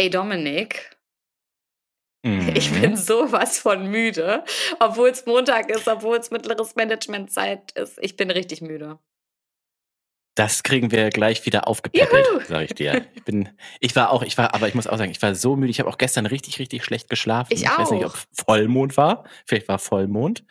Ey, Dominik. Mhm. Ich bin sowas von müde, obwohl es Montag ist, obwohl es mittleres Managementzeit ist. Ich bin richtig müde. Das kriegen wir gleich wieder aufgepäppelt, Juhu. sag ich dir. Ich bin, ich war auch, ich war, aber ich muss auch sagen, ich war so müde. Ich habe auch gestern richtig, richtig schlecht geschlafen. Ich weiß nicht, auch. ob Vollmond war. Vielleicht war Vollmond.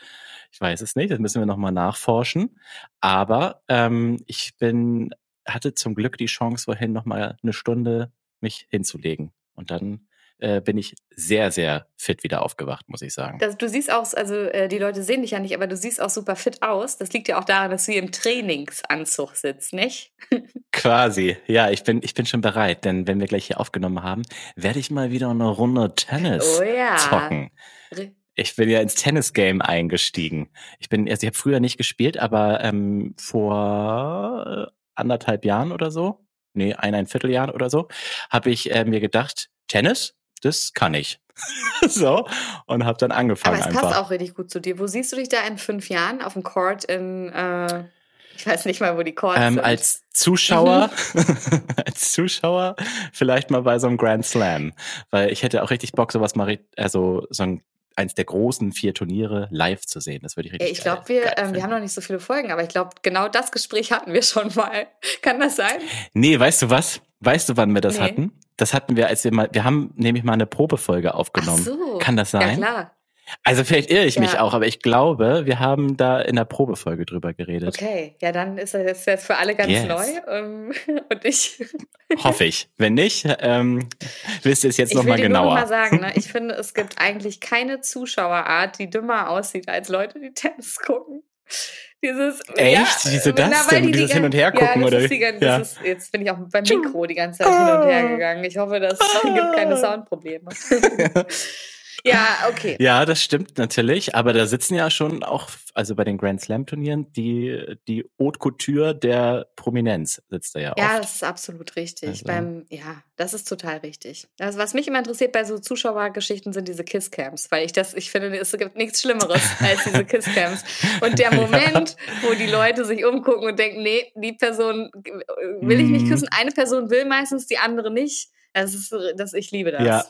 Ich weiß es nicht. Das müssen wir nochmal nachforschen. Aber ähm, ich bin, hatte zum Glück die Chance, vorhin nochmal eine Stunde mich hinzulegen. Und dann äh, bin ich sehr, sehr fit wieder aufgewacht, muss ich sagen. Das, du siehst auch, also äh, die Leute sehen dich ja nicht, aber du siehst auch super fit aus. Das liegt ja auch daran, dass du hier im Trainingsanzug sitzt, nicht? Quasi. Ja, ich bin, ich bin schon bereit, denn wenn wir gleich hier aufgenommen haben, werde ich mal wieder eine Runde Tennis Oh ja. zocken. Ich bin ja ins Tennis-Game eingestiegen. Ich bin, also ich habe früher nicht gespielt, aber ähm, vor äh, anderthalb Jahren oder so, nee, eineinviertel Jahren oder so, habe ich äh, mir gedacht, Tennis, das kann ich. so, und habe dann Aber angefangen es einfach. passt auch richtig gut zu dir. Wo siehst du dich da in fünf Jahren? Auf dem Court in, äh, ich weiß nicht mal, wo die Courts Ähm, sind. als Zuschauer, als Zuschauer vielleicht mal bei so einem Grand Slam, weil ich hätte auch richtig Bock, sowas mal, also so ein eins der großen vier Turniere live zu sehen. Das würde ich Ja, richtig ich glaube, wir, ähm, wir haben noch nicht so viele Folgen, aber ich glaube, genau das Gespräch hatten wir schon mal. Kann das sein? Nee, weißt du was? Weißt du, wann wir das Nee. hatten? Das hatten wir, als wir mal, wir haben nämlich mal eine Probefolge aufgenommen. Ach so. Kann das Ja, sein? klar. Also vielleicht irre ich mich Ja. auch, aber ich glaube, wir haben da in der Probefolge drüber geredet. Okay, ja, dann ist das jetzt- für alle ganz Yes. neu. Ähm, und ich, Hoffe ich. Wenn nicht, ähm, wisst ihr es jetzt ich will nochmal dir nur noch genauer. mal sagen, ne, ich finde, es gibt eigentlich keine Zuschauerart, die dümmer aussieht als Leute, die Tennis gucken. Dieses, Echt? Wieso das na, weil denn? die Dieses die Hin- und gan- Hergucken, ja, das oder Ist die, Ja. das ist, jetzt bin ich auch beim Mikro die ganze Zeit hin und her gegangen. Ich hoffe, das gibt keine Soundprobleme. Ja, okay. Ja, das stimmt natürlich, aber da sitzen ja schon auch, also bei den Grand Slam Turnieren, die, die Haute Couture der Prominenz sitzt da ja, Ja, oft. das ist absolut richtig. Also- Beim, ja, das ist total richtig. Also, was mich immer interessiert bei so Zuschauergeschichten sind diese Kisscams, weil ich das, ich finde, es gibt nichts Schlimmeres als diese Kisscams. Und der Moment, wo die Leute sich umgucken und denken, nee, die Person will ich nicht Mhm. küssen, eine Person will meistens, die andere nicht. Das ist, das, ich liebe das. Ja.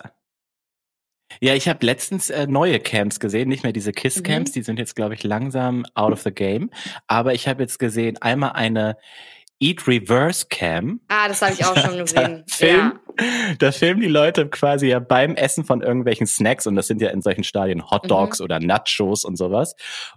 Ja, ich habe letztens äh, neue Camps gesehen, nicht mehr diese Kiss-Camps, Mhm. die sind jetzt, glaube ich, langsam out of the game. Aber ich habe jetzt gesehen, einmal eine Eat Reverse Cam. Ah, das habe ich auch schon gesehen. Da filmen, da filmen die Leute quasi ja beim Essen von irgendwelchen Snacks und das sind ja in solchen Stadien Hot Mhm. Dogs oder Nachos und sowas.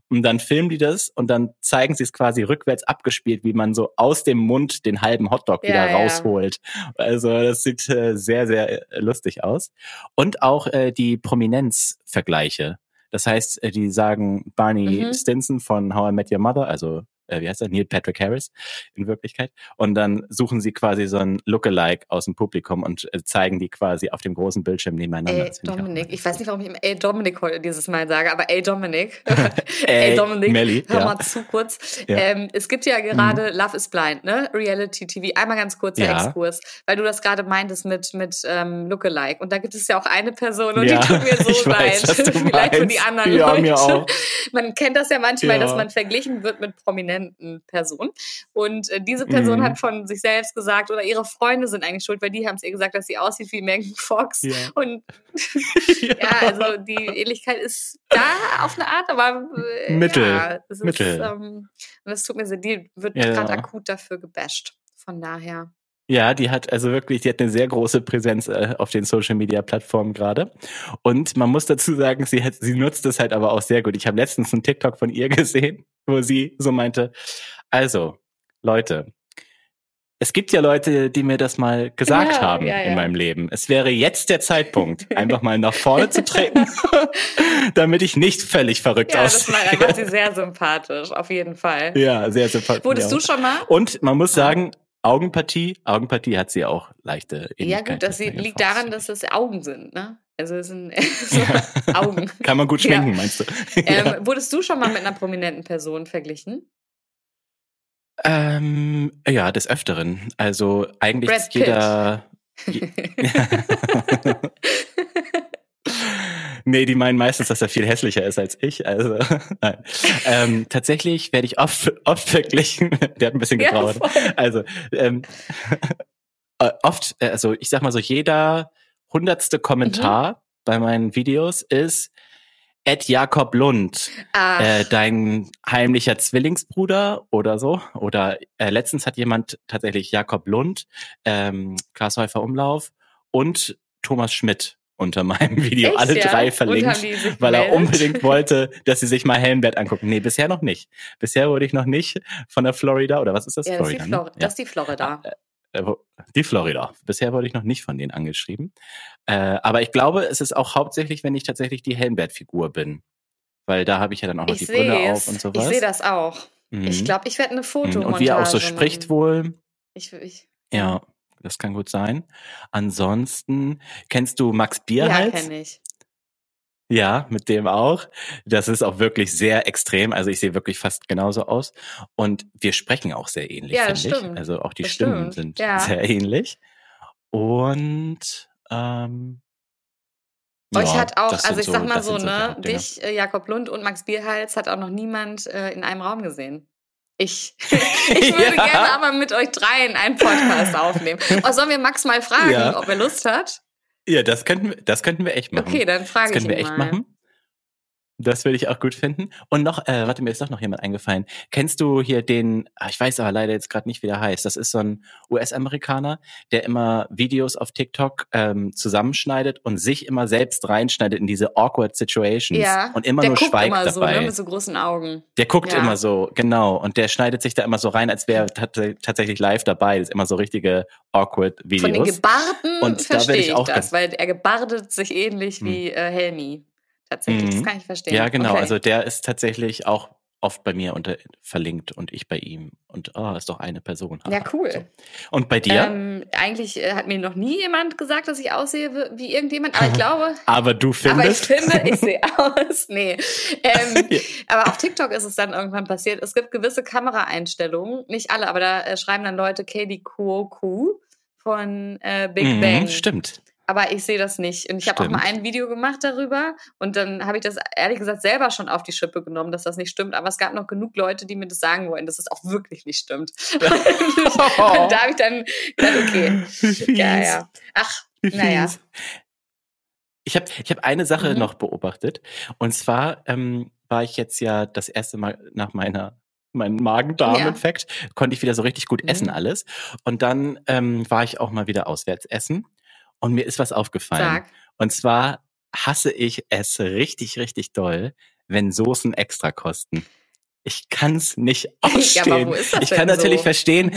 Und dann filmen die das und dann zeigen sie es quasi rückwärts abgespielt, wie man so aus dem Mund den halben Hotdog Ja, wieder ja. rausholt. Also das sieht äh, sehr, sehr äh, lustig aus. Und auch äh, die Prominenzvergleiche. Das heißt, äh, die sagen Barney Mhm. Stinson von How I Met Your Mother, also äh, wie heißt er? Neil Patrick Harris in Wirklichkeit. Und dann suchen sie quasi so ein Lookalike aus dem Publikum und äh, zeigen die quasi auf dem großen Bildschirm nebeneinander. Ey, ich Dominik, immer ich weiß nicht, warum ich immer ey, Dominik heute dieses Mal sage, aber ey, Dominik. Ey, ey, Dominik, Melli, hör ja. mal zu kurz. Ja. Mhm. Ähm, es gibt ja gerade Love is Blind, ne? Reality TV. Einmal ganz kurzer Ja. Exkurs, weil du das gerade meintest mit, mit ähm, Lookalike. Und da gibt es ja auch eine Person und die tut mir so ich leid. Vielleicht für die anderen Ja, Leute. Man kennt das ja manchmal, dass man verglichen wird mit prominenten Personen. Und äh, diese Person Mhm. hat von sich selbst gesagt, oder ihre Freunde sind eigentlich schuld, weil die haben es ihr gesagt, dass sie aussieht wie Megan Fox. Ja. Und ja, also die Ähnlichkeit ist da auf eine Art, aber äh, Mittel. Ja, es ist, Mittel. Ähm, und das tut mir sehr, die wird Ja. gerade akut dafür gebasht. Von daher. Ja, die hat also wirklich, die hat eine sehr große Präsenz äh, auf den Social Media Plattformen gerade. Und man muss dazu sagen, sie hat, sie nutzt es halt aber auch sehr gut. Ich habe letztens einen TikTok von ihr gesehen, wo sie so meinte, also, Leute, es gibt ja Leute, die mir das mal gesagt Ja, haben ja, ja. in meinem Leben. Es wäre jetzt der Zeitpunkt, einfach mal nach vorne zu treten, damit ich nicht völlig verrückt Ja, das aussehe. macht sie sehr sympathisch, auf jeden Fall. Ja, sehr sympathisch. Wurdest du schon mal? Und man muss sagen, Augenpartie, Augenpartie hat sie auch leichte Ja, Ähnlichkeit gut, das liegt daran, dass es Augen sind, ne? Also es sind so Augen. Kann man gut Ja. schminken, meinst du? Ähm, wurdest du schon mal mit einer prominenten Person verglichen? Ähm, ja, des Öfteren. Also eigentlich Brad jeder. Nee, die meinen meistens, dass er viel hässlicher ist als ich. Also nein. Ähm, tatsächlich werde ich oft, oft verglichen. Der hat ein bisschen Ja, getraut. voll. also ähm, äh, oft, äh, also ich sag mal so, jeder hundertste Kommentar Mhm. bei meinen Videos ist Ed Jakob Lund, Ach, äh, dein heimlicher Zwillingsbruder oder so. Oder äh, letztens hat jemand tatsächlich Jakob Lund, ähm, Glashäufer Umlauf und Thomas Schmidt unter meinem Video echt, alle ja? drei verlinkt. Weil er unbedingt wollte, dass sie sich mal Helmbert angucken. Nee, bisher noch nicht. Bisher wurde ich noch nicht von der Florida, oder was ist das? Ja, das ist, die Florida, Flor ne? das ist die Florida. Die Florida. Bisher wurde ich noch nicht von denen angeschrieben. Äh, aber ich glaube, es ist auch hauptsächlich, wenn ich tatsächlich die Helmbert-Figur bin. Weil da habe ich ja dann auch noch Ich die Brille auf und Ich sowas. sehe das auch. Mhm. Ich glaube, ich werde eine Mhm. Fotomontage Und wie er auch so spricht machen. wohl. Ich, ich, Ja, das kann gut sein. Ansonsten, kennst du Max ja, Bierhals? kenne ich. Ja, mit dem auch. Das ist auch wirklich sehr extrem. Also ich sehe wirklich fast genauso aus. Und wir sprechen auch sehr ähnlich, Ja, finde das ich. stimmt. Also auch die Das Stimmen stimmt. sind Ja. sehr ähnlich. Und ähm, Euch ja, hat auch, also ich sag mal so, die ne, dich, äh, Jakob Lund und Max Bierhals hat auch noch niemand äh, in einem Raum gesehen. Ich, ich würde Ja. gerne aber mit euch dreien einen Podcast aufnehmen. Oh, sollen wir Max mal fragen, Ja. ob er Lust hat? Ja, das könnten wir, das könnten wir echt machen. Okay, dann das frage ich könnten ihn wir echt mal. machen. Das würde ich auch gut finden. Und noch, äh, warte, mir ist doch noch jemand eingefallen. Kennst du hier den, ah, ich weiß aber leider jetzt gerade nicht, wie der heißt. Das ist so ein US-Amerikaner, der immer Videos auf TikTok ähm, zusammenschneidet und sich immer selbst reinschneidet in diese awkward Situations Ja, und immer der nur guckt schweigt immer so, dabei. ne, mit so großen Augen. der guckt Ja. immer so, genau. Und der schneidet sich da immer so rein, als wäre er tats tatsächlich live dabei. Das ist immer so richtige awkward Videos. Von den Gebarden Und da verstehe werde ich ich das, weil er gebardet sich ähnlich wie äh, Helmi. Tatsächlich, das Mhm. kann ich verstehen. Ja, genau. Okay. Also der ist tatsächlich auch oft bei mir unter verlinkt und ich bei ihm. Und oh, ist doch eine Person. Ja, cool. So. Und bei dir? Ähm, eigentlich äh, hat mir noch nie jemand gesagt, dass ich aussehe wie- irgendjemand, aber ich glaube, aber du aber ich findest. finde, ich sehe aus. Nee. Ähm, Ja. aber auf TikTok ist es dann irgendwann passiert. Es gibt gewisse Kameraeinstellungen, nicht alle, aber da äh, schreiben dann Leute Katie Kuoku von äh, Big Mhm, Bang. Stimmt. Aber ich sehe das nicht. Und ich habe auch mal ein Video gemacht darüber und dann habe ich das ehrlich gesagt selber schon auf die Schippe genommen, dass das nicht stimmt. Aber es gab noch genug Leute, die mir das sagen wollen, dass es auch wirklich nicht stimmt. und da habe ich dann gedacht, okay, ja, ja. Ach, naja. Ich habe ich hab eine Sache Mhm. noch beobachtet. Und zwar ähm, war ich jetzt ja das erste Mal nach meiner meinem Magen-Darm-Infekt, konnte ich wieder so richtig gut essen Mhm. alles. Und dann ähm, war ich auch mal wieder auswärts essen. Und mir ist was aufgefallen. Sag. Und zwar hasse ich es richtig, richtig doll, wenn Soßen extra kosten. Ich kann's nicht ausstehen. Ja, aber wo ist das ich kann natürlich so? verstehen,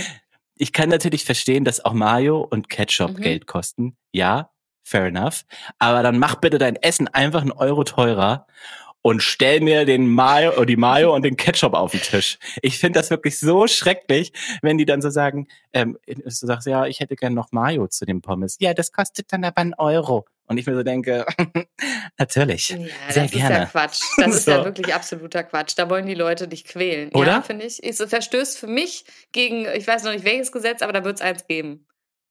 ich kann natürlich verstehen, dass auch Mayo und Ketchup Mhm. Geld kosten. Ja, fair enough. Aber dann mach bitte dein Essen einfach einen Euro teurer und stell mir den Mayo, oder die Mayo und den Ketchup auf den Tisch. Ich finde das wirklich so schrecklich, wenn die dann so sagen, ähm, du sagst, ja, ich hätte gern noch Mayo zu den Pommes. Ja, das kostet dann aber einen Euro. Und ich mir so denke, natürlich. Ja, Sehr das ist gerne. ja Quatsch. Das ist ja So. wirklich absoluter Quatsch. Da wollen die Leute dich quälen. Oder? Ja, finde ich. Es verstößt für mich gegen, ich weiß noch nicht welches Gesetz, aber da wird es eins geben.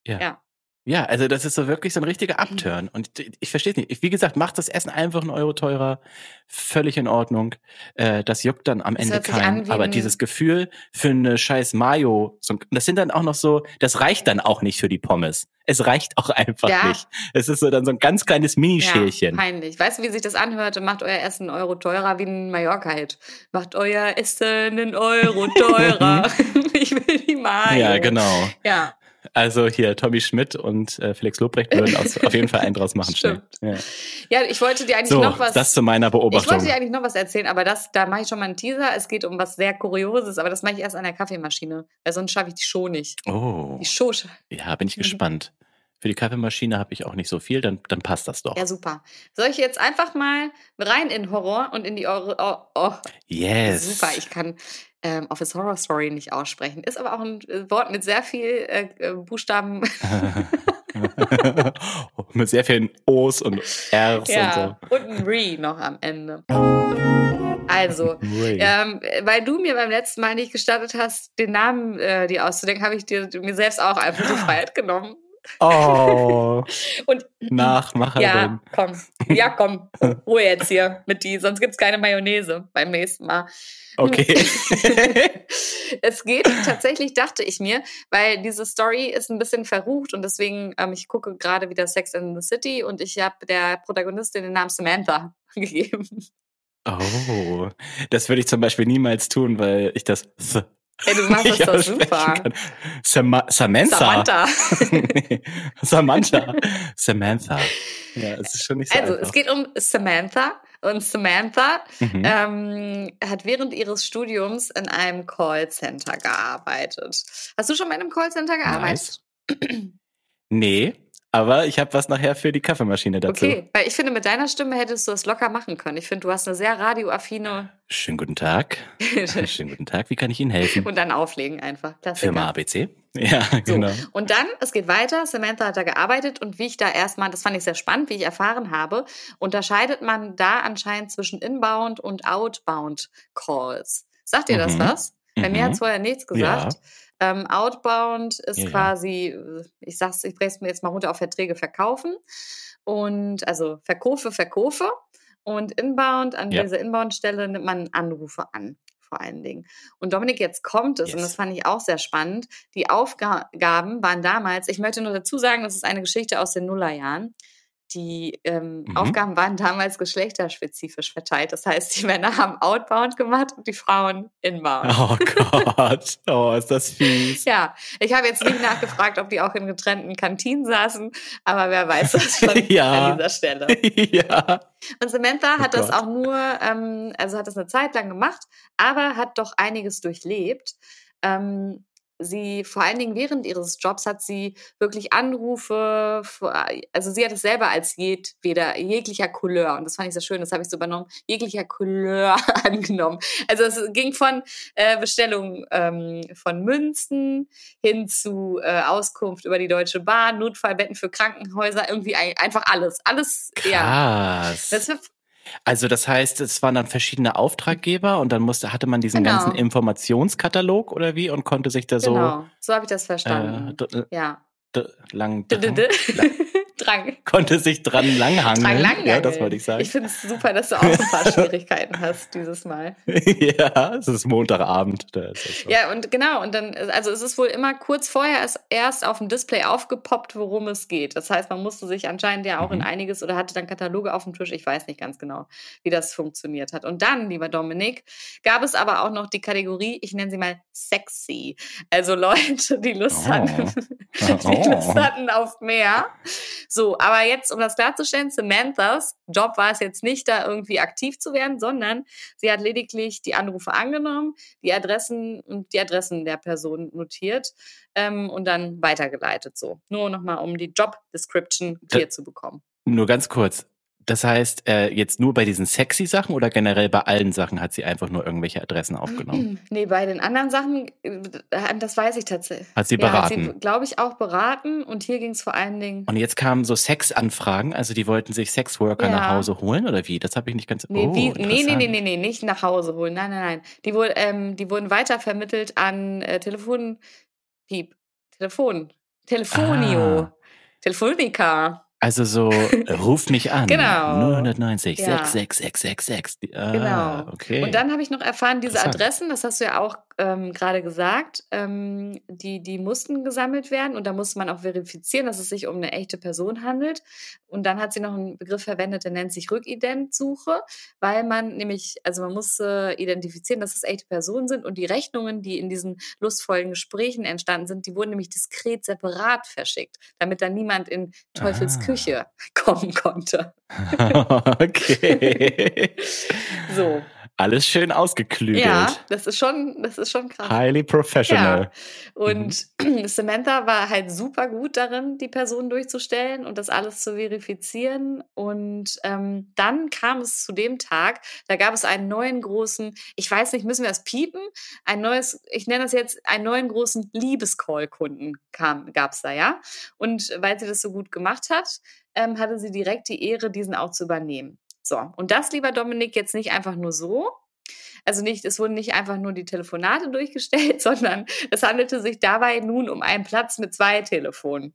Ja. Ja. Ja, also das ist so wirklich so ein richtiger Upturn. Und ich, ich verstehe es nicht. Ich, wie gesagt, macht das Essen einfach einen Euro teurer. Völlig in Ordnung. Äh, das juckt dann am Das Ende keinen. Aber dieses Gefühl für eine scheiß Mayo, so, das sind dann auch noch so, das reicht dann auch nicht für die Pommes. Es reicht auch einfach Ja. nicht. Es ist so dann so ein ganz kleines Minischälchen. Ja, peinlich. Weißt du, wie sich das anhört? Macht euer Essen einen Euro teurer wie ein Mallorca-Hit. Macht euer Essen einen Euro teurer. ich will die Mayo. ja, genau. Ja, Also hier Tommy Schmidt und äh, Felix Lobrecht würden aus, auf jeden Fall einen draus machen. Schnell. Ja. ja, ich wollte dir eigentlich So, noch was. das zu meiner ich Beobachtung. wollte dir eigentlich noch was erzählen, aber das, da mache ich schon mal einen Teaser. Es geht um was sehr Kurioses, aber das mache ich erst an der Kaffeemaschine, weil sonst schaffe ich die Show nicht. oh, Die Show. ja, bin ich gespannt. Für die Kaffeemaschine habe ich auch nicht so viel, dann, dann passt das doch. Ja, super. Soll ich jetzt einfach mal rein in Horror und in die Eure. Oh, oh, Yes. Super, ich kann ähm, Office Horror Story nicht aussprechen. Ist aber auch ein äh, Wort mit sehr viel äh, äh, Buchstaben. Mit sehr vielen O's und R's ja, und ein Re noch am Ende. Also, und so. Ähm, weil du mir beim letzten Mal nicht gestattet hast, den Namen äh, dir auszudenken, habe ich dir mir selbst auch einfach die Freiheit genommen. Oh. Und Nachmacherin. ja, komm. Ja, komm. Ruhe jetzt hier mit die, sonst gibt's keine Mayonnaise beim nächsten Mal. Okay. es geht tatsächlich, dachte ich mir, weil diese Story ist ein bisschen verrucht und deswegen, ähm, ich gucke gerade wieder Sex in the City und ich habe der Protagonistin den Namen Samantha gegeben. Oh, das würde ich zum Beispiel niemals tun, weil ich das th Ey, du machst das doch super. Sama Samantha. Samantha. Nee, Samantha. Samantha. Ja, es ist schon nicht so Also, einfach. es geht um Samantha und Samantha Mhm. ähm, hat während ihres Studiums in einem Callcenter gearbeitet. Hast du schon mal in einem Callcenter gearbeitet? Nice. Nee, aber ich habe was nachher für die Kaffeemaschine dazu. Okay, weil ich finde, mit deiner Stimme hättest du es locker machen können. Ich finde, du hast eine sehr radioaffine Schönen guten Tag. Schönen guten Tag. Wie kann ich Ihnen helfen? und dann auflegen einfach. Klassiker. Firma ABC. Ja, So. genau. Und dann, es geht weiter, Samantha hat da gearbeitet und wie ich da erstmal, das fand ich sehr spannend, wie ich erfahren habe, unterscheidet man da anscheinend zwischen Inbound und Outbound Calls. Sagt das Mhm. was? Bei mir Mhm. hat es vorher nichts gesagt. Ähm, Outbound ist Ja, ja. quasi, ich sag's, ich breche es mir jetzt mal runter auf Verträge verkaufen. Und also Verkäufe, Verkäufe. Und Inbound, an Ja. dieser Inbound-Stelle nimmt man Anrufe an, vor allen Dingen. Und Dominik, jetzt kommt es, und Yes. das fand ich auch sehr spannend. Die Aufgaben waren damals, ich möchte nur dazu sagen, das ist eine Geschichte aus den Nullerjahren. Die ähm, Mhm. Aufgaben waren damals geschlechterspezifisch verteilt. Das heißt, die Männer haben Outbound gemacht und die Frauen Inbound. Oh Gott. Oh, ist das fies. Ja, ich habe jetzt nicht nachgefragt, ob die auch in getrennten Kantinen saßen, aber wer weiß das schon Ja. an dieser Stelle. ja. Und Samantha Oh hat das Gott. auch nur, ähm, also hat das eine Zeit lang gemacht, aber hat doch einiges durchlebt. Ähm, sie, vor allen Dingen während ihres Jobs, hat sie wirklich Anrufe, vor- also sie hat es selber als jedweder, jeglicher Couleur, und das fand ich sehr schön, das habe ich so übernommen, jeglicher Couleur angenommen. Also es ging von äh, Bestellung ähm, von Münzen hin zu äh, Auskunft über die Deutsche Bahn, Notfallbetten für Krankenhäuser, irgendwie ein, einfach alles. Alles, ja. Krass. Das war Also das heißt, es waren dann verschiedene Auftraggeber und dann musste, hatte man diesen Genau. ganzen Informationskatalog oder wie und konnte sich da so genau, so habe ich das verstanden. äh, d- ja. lang -d. Drang. konnte sich dran langhangeln. Drang lang. Ja, das wollte ich sagen. Ich finde es super, dass du auch ein paar Schwierigkeiten hast dieses Mal. ja, es ist Montagabend. Da ist. Ja, und genau, und dann, also es ist wohl immer kurz vorher erst, erst auf dem Display aufgepoppt, worum es geht. Das heißt, man musste sich anscheinend ja auch in Mhm. einiges oder hatte dann Kataloge auf dem Tisch. Ich weiß nicht ganz genau, wie das funktioniert hat. Und dann, lieber Dominik, gab es aber auch noch die Kategorie, ich nenne sie mal sexy. Also Leute, die Lust Oh. hatten, die Oh. Lust hatten auf mehr. So, aber jetzt, um das klarzustellen, Samanthas Job war es jetzt nicht, da irgendwie aktiv zu werden, sondern sie hat lediglich die Anrufe angenommen, die Adressen und die Adressen der Person notiert ähm, und dann weitergeleitet. So, nur nochmal, um die Job Description clear zu bekommen. Nur ganz kurz. Das heißt, äh, jetzt nur bei diesen sexy Sachen oder generell bei allen Sachen hat sie einfach nur irgendwelche Adressen aufgenommen? Nee, bei den anderen Sachen, äh, das weiß ich tatsächlich. Hat sie Ja, hat beraten? sie, glaube ich, auch beraten und hier ging es vor allen Dingen. Und jetzt kamen so Sexanfragen, also die wollten sich Sexworker Ja. nach Hause holen oder wie? Das habe ich nicht ganz. Nee, oh, wie, nee, nee, nee, nee, nee, nicht nach Hause holen. Nein, nein, nein. Die, wurden, ähm, die wurden weitervermittelt an äh, Telefon. Piep. Telefon. Telefonio. Ah. Telefonica. Also so, äh, ruf mich an. Genau. 090 Ja. 66666. Ah, Genau. Okay. Und dann habe ich noch erfahren, diese. Adressen, das hast du ja auch ähm, gerade gesagt, ähm, die, die mussten gesammelt werden und da musste man auch verifizieren, dass es sich um eine echte Person handelt. Und dann hat sie noch einen Begriff verwendet, der nennt sich Rückidentsuche, weil man nämlich, also man musste identifizieren, dass es echte Personen sind und die Rechnungen, die in diesen lustvollen Gesprächen entstanden sind, die wurden nämlich diskret separat verschickt, damit dann niemand in Teufels Ah. Küche kommen konnte. okay. So. Alles schön ausgeklügelt. Ja, das ist schon, das ist schon krass. Highly professional. Und Samantha war halt super gut darin, die Person durchzustellen und das alles zu verifizieren. Und ähm, dann kam es zu dem Tag, da gab es einen neuen großen, ich weiß nicht, müssen wir das piepen? Ein neues, ich nenne das jetzt, einen neuen großen Liebescall-Kunden gab es da, ja. Und weil sie das so gut gemacht hat, ähm, hatte sie direkt die Ehre, diesen auch zu übernehmen. So, und das, lieber Dominik, jetzt nicht einfach nur so, also nicht, es wurden nicht einfach nur die Telefonate durchgestellt, sondern es handelte sich dabei nun um einen Platz mit zwei Telefonen.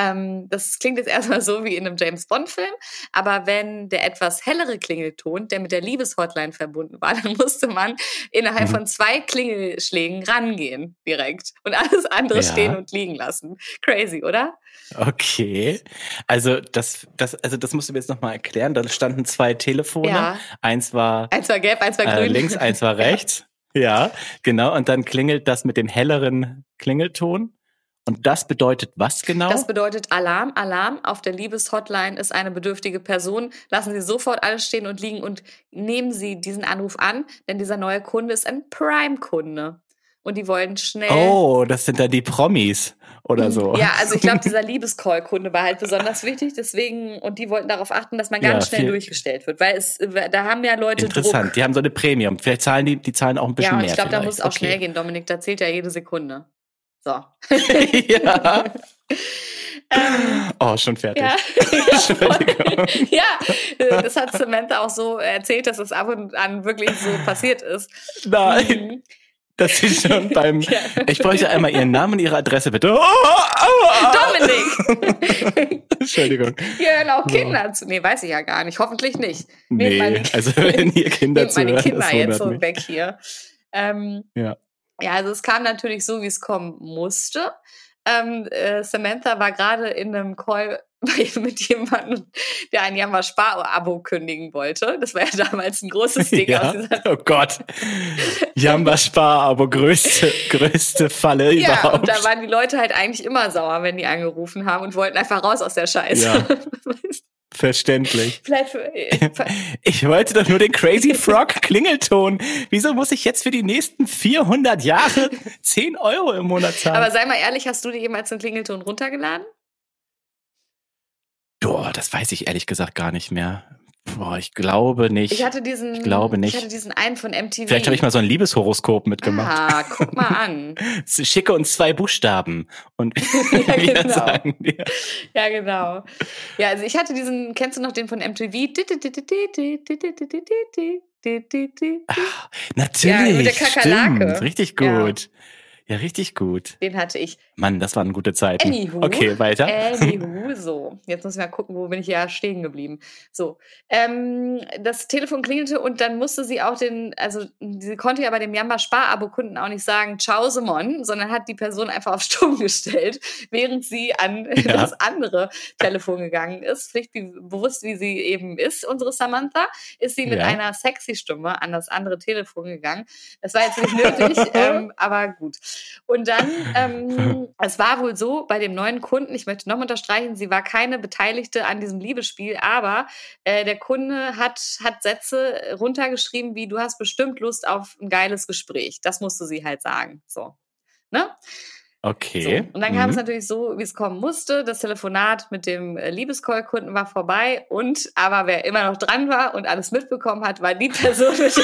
Ähm, das klingt jetzt erstmal so wie in einem James Bond-Film, aber wenn der etwas hellere Klingelton, der mit der Liebeshotline verbunden war, dann musste man innerhalb mhm. von zwei Klingelschlägen rangehen direkt und alles andere ja. stehen und liegen lassen. Crazy, oder? Okay. Also das, das, also das musst du mir jetzt nochmal erklären. Da standen zwei Telefone. Ja. Eins war, eins war gelb, eins war grün. Äh, links, eins war rechts. Ja, genau. Und dann klingelt das mit dem helleren Klingelton. Und das bedeutet was genau? Das bedeutet Alarm, Alarm. Auf der Liebeshotline ist eine bedürftige Person. Lassen Sie sofort alles stehen und liegen und nehmen Sie diesen Anruf an, denn dieser neue Kunde ist ein Prime-Kunde. Und die wollen schnell. Oh, das sind dann die Promis oder hm, so. Ja, also ich glaube, dieser Liebescall-Kunde war halt besonders wichtig, deswegen, und die wollten darauf achten, dass man ganz ja, schnell durchgestellt wird, weil es, da haben ja Leute Interessant, Druck. die haben so eine Premium. Vielleicht zahlen die, die zahlen auch ein bisschen mehr. Ja, ich glaube, da muss es auch okay. schnell gehen, Dominik, da zählt ja jede Sekunde. So. ja. Ähm, oh, schon fertig. Ja, ja, das hat Samantha auch so erzählt, dass es ab und an wirklich so passiert ist. Nein. Mhm dass sie schon beim. Ja. Ich bräuchte einmal ihren Namen und ihre Adresse, bitte. Oh, oh, oh. Dominik! Entschuldigung. Hier hören auch Kinder zu. Nee, weiß ich ja gar nicht. Hoffentlich nicht. Nee, meine, also wenn ihr Kinder zu meine Kinder jetzt so weg hier. Ähm, ja. Ja, also es kam natürlich so, wie es kommen musste. Ähm, äh, Samantha war gerade in einem Call mit jemandem, der ein Jammer Spar-Abo kündigen wollte. Das war ja damals ein großes Ding. Ja? oh Gott. Jammer Spar-Abo, größte, größte Falle ja, überhaupt. Ja, und da waren die Leute halt eigentlich immer sauer, wenn die angerufen haben und wollten einfach raus aus der Scheiße. Ja. Verständlich. Vielleicht für, ich wollte doch nur den Crazy Frog Klingelton. Wieso muss ich jetzt für die nächsten 400 Jahre 10 Euro im Monat zahlen? Aber sei mal ehrlich, hast du dir jemals den Klingelton runtergeladen? Boah, das weiß ich ehrlich gesagt gar nicht mehr. Boah, ich glaube nicht. Ich hatte diesen, ich glaube nicht. Ich hatte diesen einen von MTV. Vielleicht habe ich mal so ein Liebeshoroskop mitgemacht. Ah, guck mal an. Schicke uns zwei Buchstaben und ja, genau. sagen dir. Ja, genau. Ja, also ich hatte diesen, kennst du noch den von MTV? Ach, natürlich. Ja, mit der Kakerlake. Stimmt, richtig gut. Ja. Ja, richtig gut. Den hatte ich. Mann, das waren gute Zeiten. Anywho. Okay, weiter. Anywho, so. Jetzt muss ich mal gucken, wo bin ich ja stehen geblieben. So. Ähm, das Telefon klingelte und dann musste sie auch den, also sie konnte ja bei dem Jamba Spar-Abo-Kunden auch nicht sagen, ciao Simon, sondern hat die Person einfach auf Stumm gestellt, während sie an ja. das andere Telefon gegangen ist. Pflichtbewusst, wie sie eben ist, unsere Samantha, ist sie mit ja. einer sexy Stimme an das andere Telefon gegangen. Das war jetzt nicht nötig, ähm, aber gut. Und dann, ähm, es war wohl so, bei dem neuen Kunden, ich möchte noch unterstreichen, sie war keine Beteiligte an diesem Liebesspiel, aber äh, der Kunde hat, hat Sätze runtergeschrieben, wie du hast bestimmt Lust auf ein geiles Gespräch. Das musste sie halt sagen. So. Ne? Okay. So. Und dann kam mhm. es natürlich so, wie es kommen musste. Das Telefonat mit dem äh, Liebescall-Kunden war vorbei und aber wer immer noch dran war und alles mitbekommen hat, war die Person mit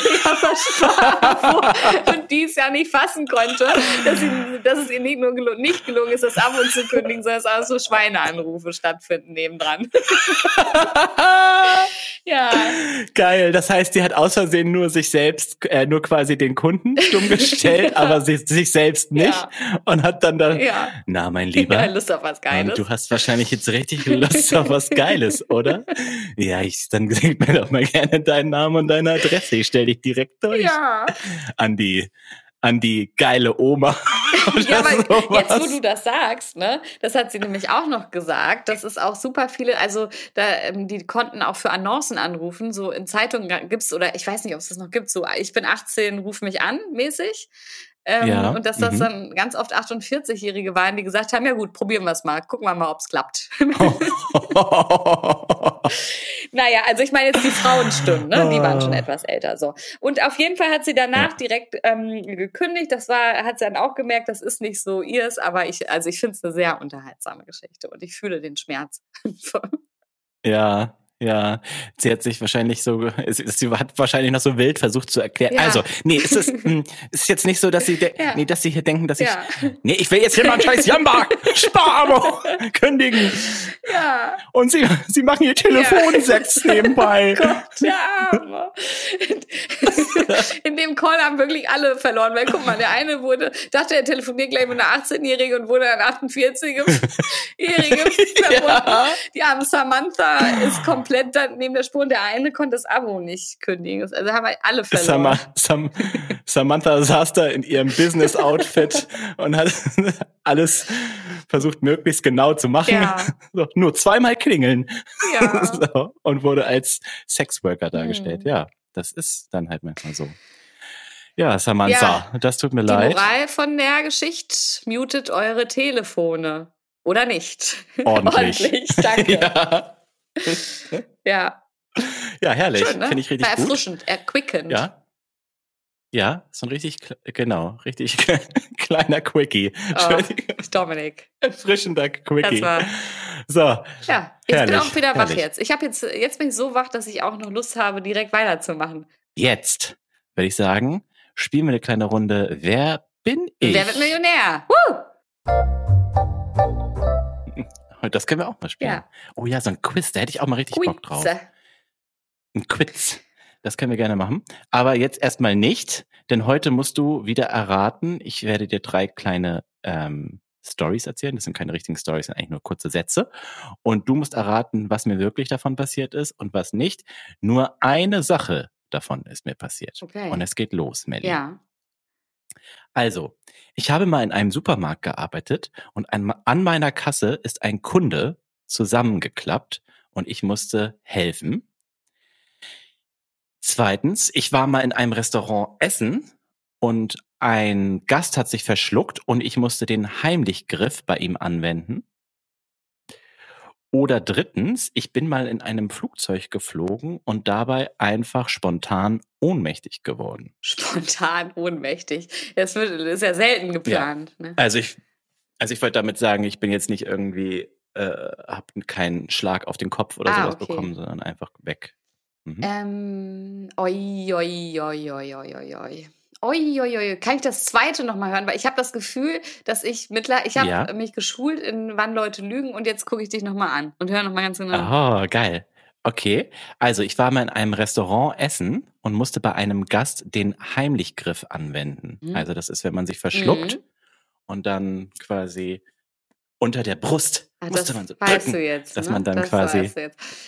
und die es ja nicht fassen konnte, dass, sie, dass es ihr nicht nur gel nicht gelungen ist, das ab und zu kündigen, sondern dass auch so Schweineanrufe stattfinden nebendran. ja. Geil. Das heißt, die hat aus Versehen nur sich selbst, äh, nur quasi den Kunden stumm gestellt, ja. aber sie, sich selbst nicht ja. und hat dann da, ja. na mein Lieber, ja, Lust auf was Geiles. Du hast wahrscheinlich jetzt richtig Lust auf was Geiles, oder? Ja, ich, dann sag mir doch mal gerne deinen Namen und deine Adresse. Ich stell dich direkt durch. Ja. An die an die geile Oma. ja, aber sowas. jetzt, wo du das sagst, ne, das hat sie nämlich auch noch gesagt, dass es auch super viele, also da, ähm, die konnten auch für Annoncen anrufen, so in Zeitungen gibt's oder ich weiß nicht, ob es das noch gibt, so ich bin 18, ruf mich an, mäßig. Ähm, ja. Und dass das mhm. dann ganz oft 48-Jährige waren, die gesagt haben, ja gut, probieren wir es mal, gucken wir mal, ob es klappt. naja, also ich meine jetzt die Frauenstimmen, ne? die waren schon ah. etwas älter. so. Und auf jeden Fall hat sie danach ja. direkt ähm, gekündigt. Das war, hat sie dann auch gemerkt, das ist nicht so ihrs, aber ich, also ich finde es eine sehr unterhaltsame Geschichte und ich fühle den Schmerz. ja, Ja, sie hat sich wahrscheinlich so, sie hat wahrscheinlich noch so wild versucht zu erklären. Ja. Also, nee, es ist, hm, ist jetzt nicht so, dass sie, ja. nee, dass sie hier denken, dass ich, ja. nee, ich will jetzt hier mal einen scheiß Jamba, Sparabo kündigen. Ja. Und sie, sie machen ihr Telefonsex nebenbei. Oh Gott, der Arme. In dem Call haben wirklich alle verloren, weil guck mal, der eine wurde, dachte, er telefoniert gleich mit einer 18-Jährigen und wurde ein 48-Jährige verbunden. Die arme Samantha ist komplett komplett neben der Spur und der eine konnte das Abo nicht kündigen. Also haben wir alle verloren. Sam Samantha saß da in ihrem Business-Outfit und hat alles versucht, möglichst genau zu machen. Ja. So, nur zweimal klingeln. Ja. So, und wurde als Sexworker dargestellt. Hm. Ja, das ist dann halt manchmal so. Ja, Samantha, ja, das tut mir die leid. Die Moral von der Geschichte, mutet eure Telefone. Oder nicht? Ordentlich. Ordentlich, danke. ja ja. Ja, herrlich. ne? Finde ich richtig War erfrischend, gut. erquickend. Ja. Ja, so ein richtig, genau, richtig kleiner Quickie. Oh, Dominik. Erfrischender Quickie. Das war, so. Ja, ich herrlich, bin auch wieder herrlich. wach jetzt. Ich habe jetzt, jetzt bin ich so wach, dass ich auch noch Lust habe, direkt weiterzumachen. Jetzt würde ich sagen, spielen wir eine kleine Runde. Wer bin ich? Wer wird Millionär? Woo! Das können wir auch mal spielen. Ja. Oh ja, so ein Quiz, da hätte ich auch mal richtig Quiz. Bock drauf. Ein Quiz. Das können wir gerne machen. Aber jetzt erstmal nicht, denn heute musst du wieder erraten. Ich werde dir drei kleine ähm, Stories erzählen. Das sind keine richtigen Stories, sind eigentlich nur kurze Sätze. Und du musst erraten, was mir wirklich davon passiert ist und was nicht. Nur eine Sache davon ist mir passiert. Okay. Und es geht los, Melly. Ja. Also, ich habe mal in einem Supermarkt gearbeitet und an, meiner Kasse ist ein Kunde zusammengeklappt und ich musste helfen. Zweitens, ich war mal in einem Restaurant essen und ein Gast hat sich verschluckt und ich musste den Heimlichgriff bei ihm anwenden. Oder drittens, ich bin mal in einem Flugzeug geflogen und dabei einfach spontan ohnmächtig geworden. Spontan ohnmächtig. Das ist ja selten geplant. Ja. Ne? Also ich, also ich wollte damit sagen, ich bin jetzt nicht irgendwie, äh, habe keinen Schlag auf den Kopf oder ah, sowas okay. bekommen, sondern einfach weg. Mhm. Ähm, oi, oi, oi, oi, oi, oi. Uiuiui, kann ich das zweite nochmal hören? Weil ich habe das Gefühl, dass ich mittlerweile, ich habe ja. mich geschult in wann Leute lügen und jetzt gucke ich dich nochmal an und höre nochmal ganz genau. Oh, geil. Okay, also ich war mal in einem Restaurant essen und musste bei einem Gast den Heimlichgriff anwenden. Mhm. Also das ist, wenn man sich verschluckt mhm. und dann quasi unter der Brust Ach, musste man so drücken, jetzt, dass ne? man dann das quasi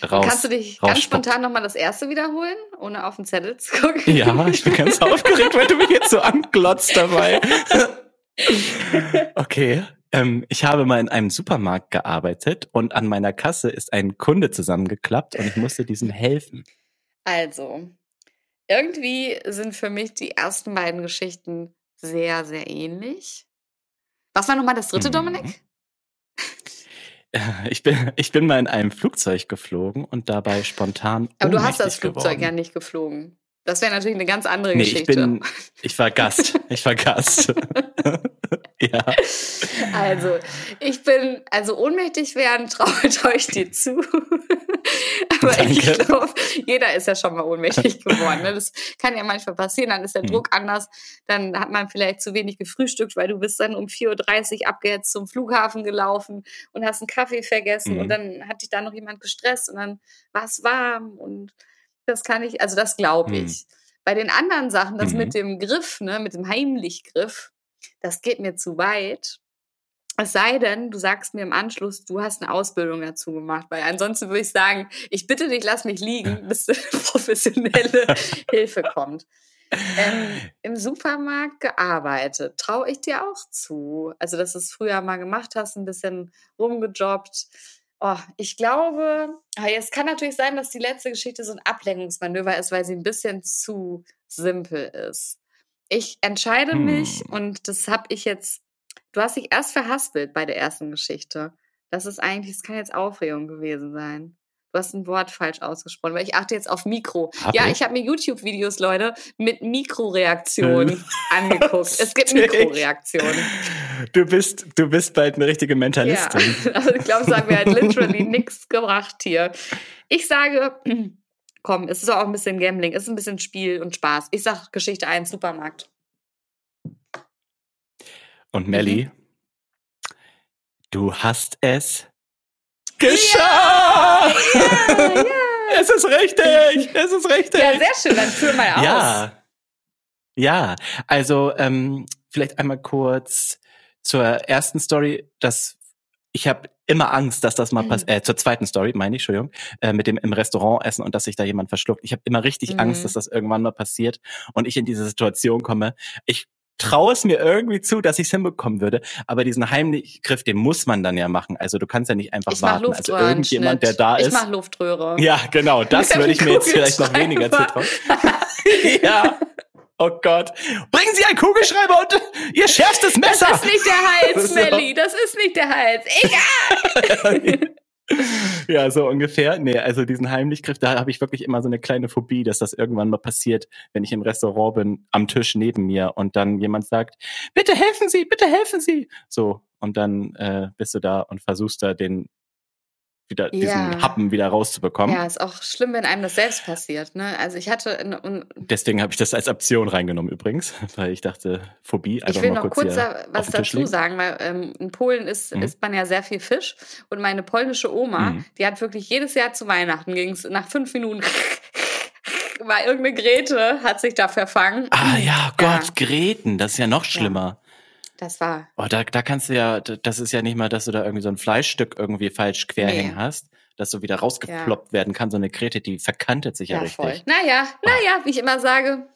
raus. Kannst du dich ganz spontan nochmal das erste wiederholen, ohne auf den Zettel zu gucken? Ja, ich bin ganz aufgeregt, weil du mich jetzt so anglotzt dabei. okay. Ähm, ich habe mal in einem Supermarkt gearbeitet und an meiner Kasse ist ein Kunde zusammengeklappt und ich musste diesem helfen. Also, irgendwie sind für mich die ersten beiden Geschichten sehr, sehr ähnlich. Was war nochmal das dritte, mhm. Dominik? Ich bin, ich bin mal in einem Flugzeug geflogen und dabei spontan. Aber du hast das Flugzeug geworden. ja nicht geflogen. Das wäre natürlich eine ganz andere nee, Geschichte. Ich, bin, ich war Gast. Ich war Gast. ja. Also, ich bin, also ohnmächtig werden, traut euch dir zu. Aber Danke. ich glaube, jeder ist ja schon mal ohnmächtig geworden. Ne? Das kann ja manchmal passieren, dann ist der hm. Druck anders, dann hat man vielleicht zu wenig gefrühstückt, weil du bist dann um 4.30 Uhr abgehetzt zum Flughafen gelaufen und hast einen Kaffee vergessen mhm. und dann hat dich da noch jemand gestresst und dann war es warm und das kann ich, also das glaube hm. ich. Mhm. Bei den anderen Sachen, das mhm. mit dem Griff, ne, mit dem Heimlichgriff, das geht mir zu weit. Es sei denn, du sagst mir im Anschluss, du hast eine Ausbildung dazu gemacht, weil ansonsten würde ich sagen, ich bitte dich, lass mich liegen, bis professionelle Hilfe kommt. Ähm, Im Supermarkt gearbeitet, traue ich dir auch zu. Also, dass du es früher mal gemacht hast, ein bisschen rumgejobbt. Oh, ich glaube, es kann natürlich sein, dass die letzte Geschichte so ein Ablenkungsmanöver ist, weil sie ein bisschen zu simpel ist. Ich entscheide hm. mich und das habe ich jetzt. Du hast dich erst verhaspelt bei der ersten Geschichte. Das ist eigentlich, das kann jetzt Aufregung gewesen sein. Du hast ein Wort falsch ausgesprochen, weil ich achte jetzt auf Mikro. Hab ja, ich, ich habe mir YouTube-Videos, Leute, mit Mikroreaktionen angeguckt. Es gibt Mikroreaktionen. Du bist, du bist bald eine richtige Mentalistin. Ja, also ich glaube, sagen wir halt literally nichts gebracht hier. Ich sage, komm, es ist auch ein bisschen Gambling, es ist ein bisschen Spiel und Spaß. Ich sag Geschichte 1, Supermarkt. Und Melly, mhm. du hast es geschafft! Ja, ja, ja. Es ist richtig! Es ist richtig! Ja, sehr schön, dann führ mal aus. Ja. Ja, also ähm, vielleicht einmal kurz zur ersten Story. Das, ich habe immer Angst, dass das mal mhm. passiert. Äh, zur zweiten Story, meine ich, Entschuldigung, äh, mit dem im Restaurant essen und dass sich da jemand verschluckt. Ich habe immer richtig mhm. Angst, dass das irgendwann mal passiert und ich in diese Situation komme. Ich traue es mir irgendwie zu, dass ich es hinbekommen würde. Aber diesen Heimgriff, den muss man dann ja machen. Also du kannst ja nicht einfach ich warten. Also irgendjemand, der da ist. Ich mach Luftröhre. Ja, genau. Das würde ich mir jetzt vielleicht noch weniger zutrauen. ja. Oh Gott. Bringen Sie einen Kugelschreiber und Ihr schärfstes Messer. Das ist nicht der Hals, Melly. Das ist nicht der Hals. Egal. ja, so ungefähr. Nee, also diesen Heimlichgriff, da habe ich wirklich immer so eine kleine Phobie, dass das irgendwann mal passiert, wenn ich im Restaurant bin, am Tisch neben mir und dann jemand sagt, bitte helfen Sie, bitte helfen Sie. So, und dann äh, bist du da und versuchst da den wieder ja. diesen Happen wieder rauszubekommen. Ja, ist auch schlimm, wenn einem das selbst passiert. Ne? Also ich hatte in, deswegen habe ich das als Option reingenommen übrigens, weil ich dachte Phobie. Einfach ich will mal noch kurz, kurz was dazu sagen, weil ähm, in Polen ist, mhm. isst man ja sehr viel Fisch und meine polnische Oma, mhm. die hat wirklich jedes Jahr zu Weihnachten ging es nach fünf Minuten war irgendeine Grete hat sich da verfangen. Ah ja, Gott, ja. Greten, das ist ja noch schlimmer. Ja. Das war. Oh, da, da kannst du ja, das ist ja nicht mal, dass du da irgendwie so ein Fleischstück irgendwie falsch querhängen nee. hast, dass so wieder rausgeploppt ja. werden kann. So eine Krete, die verkantet sich ja, ja richtig. Voll. Naja, naja, wie ich immer sage,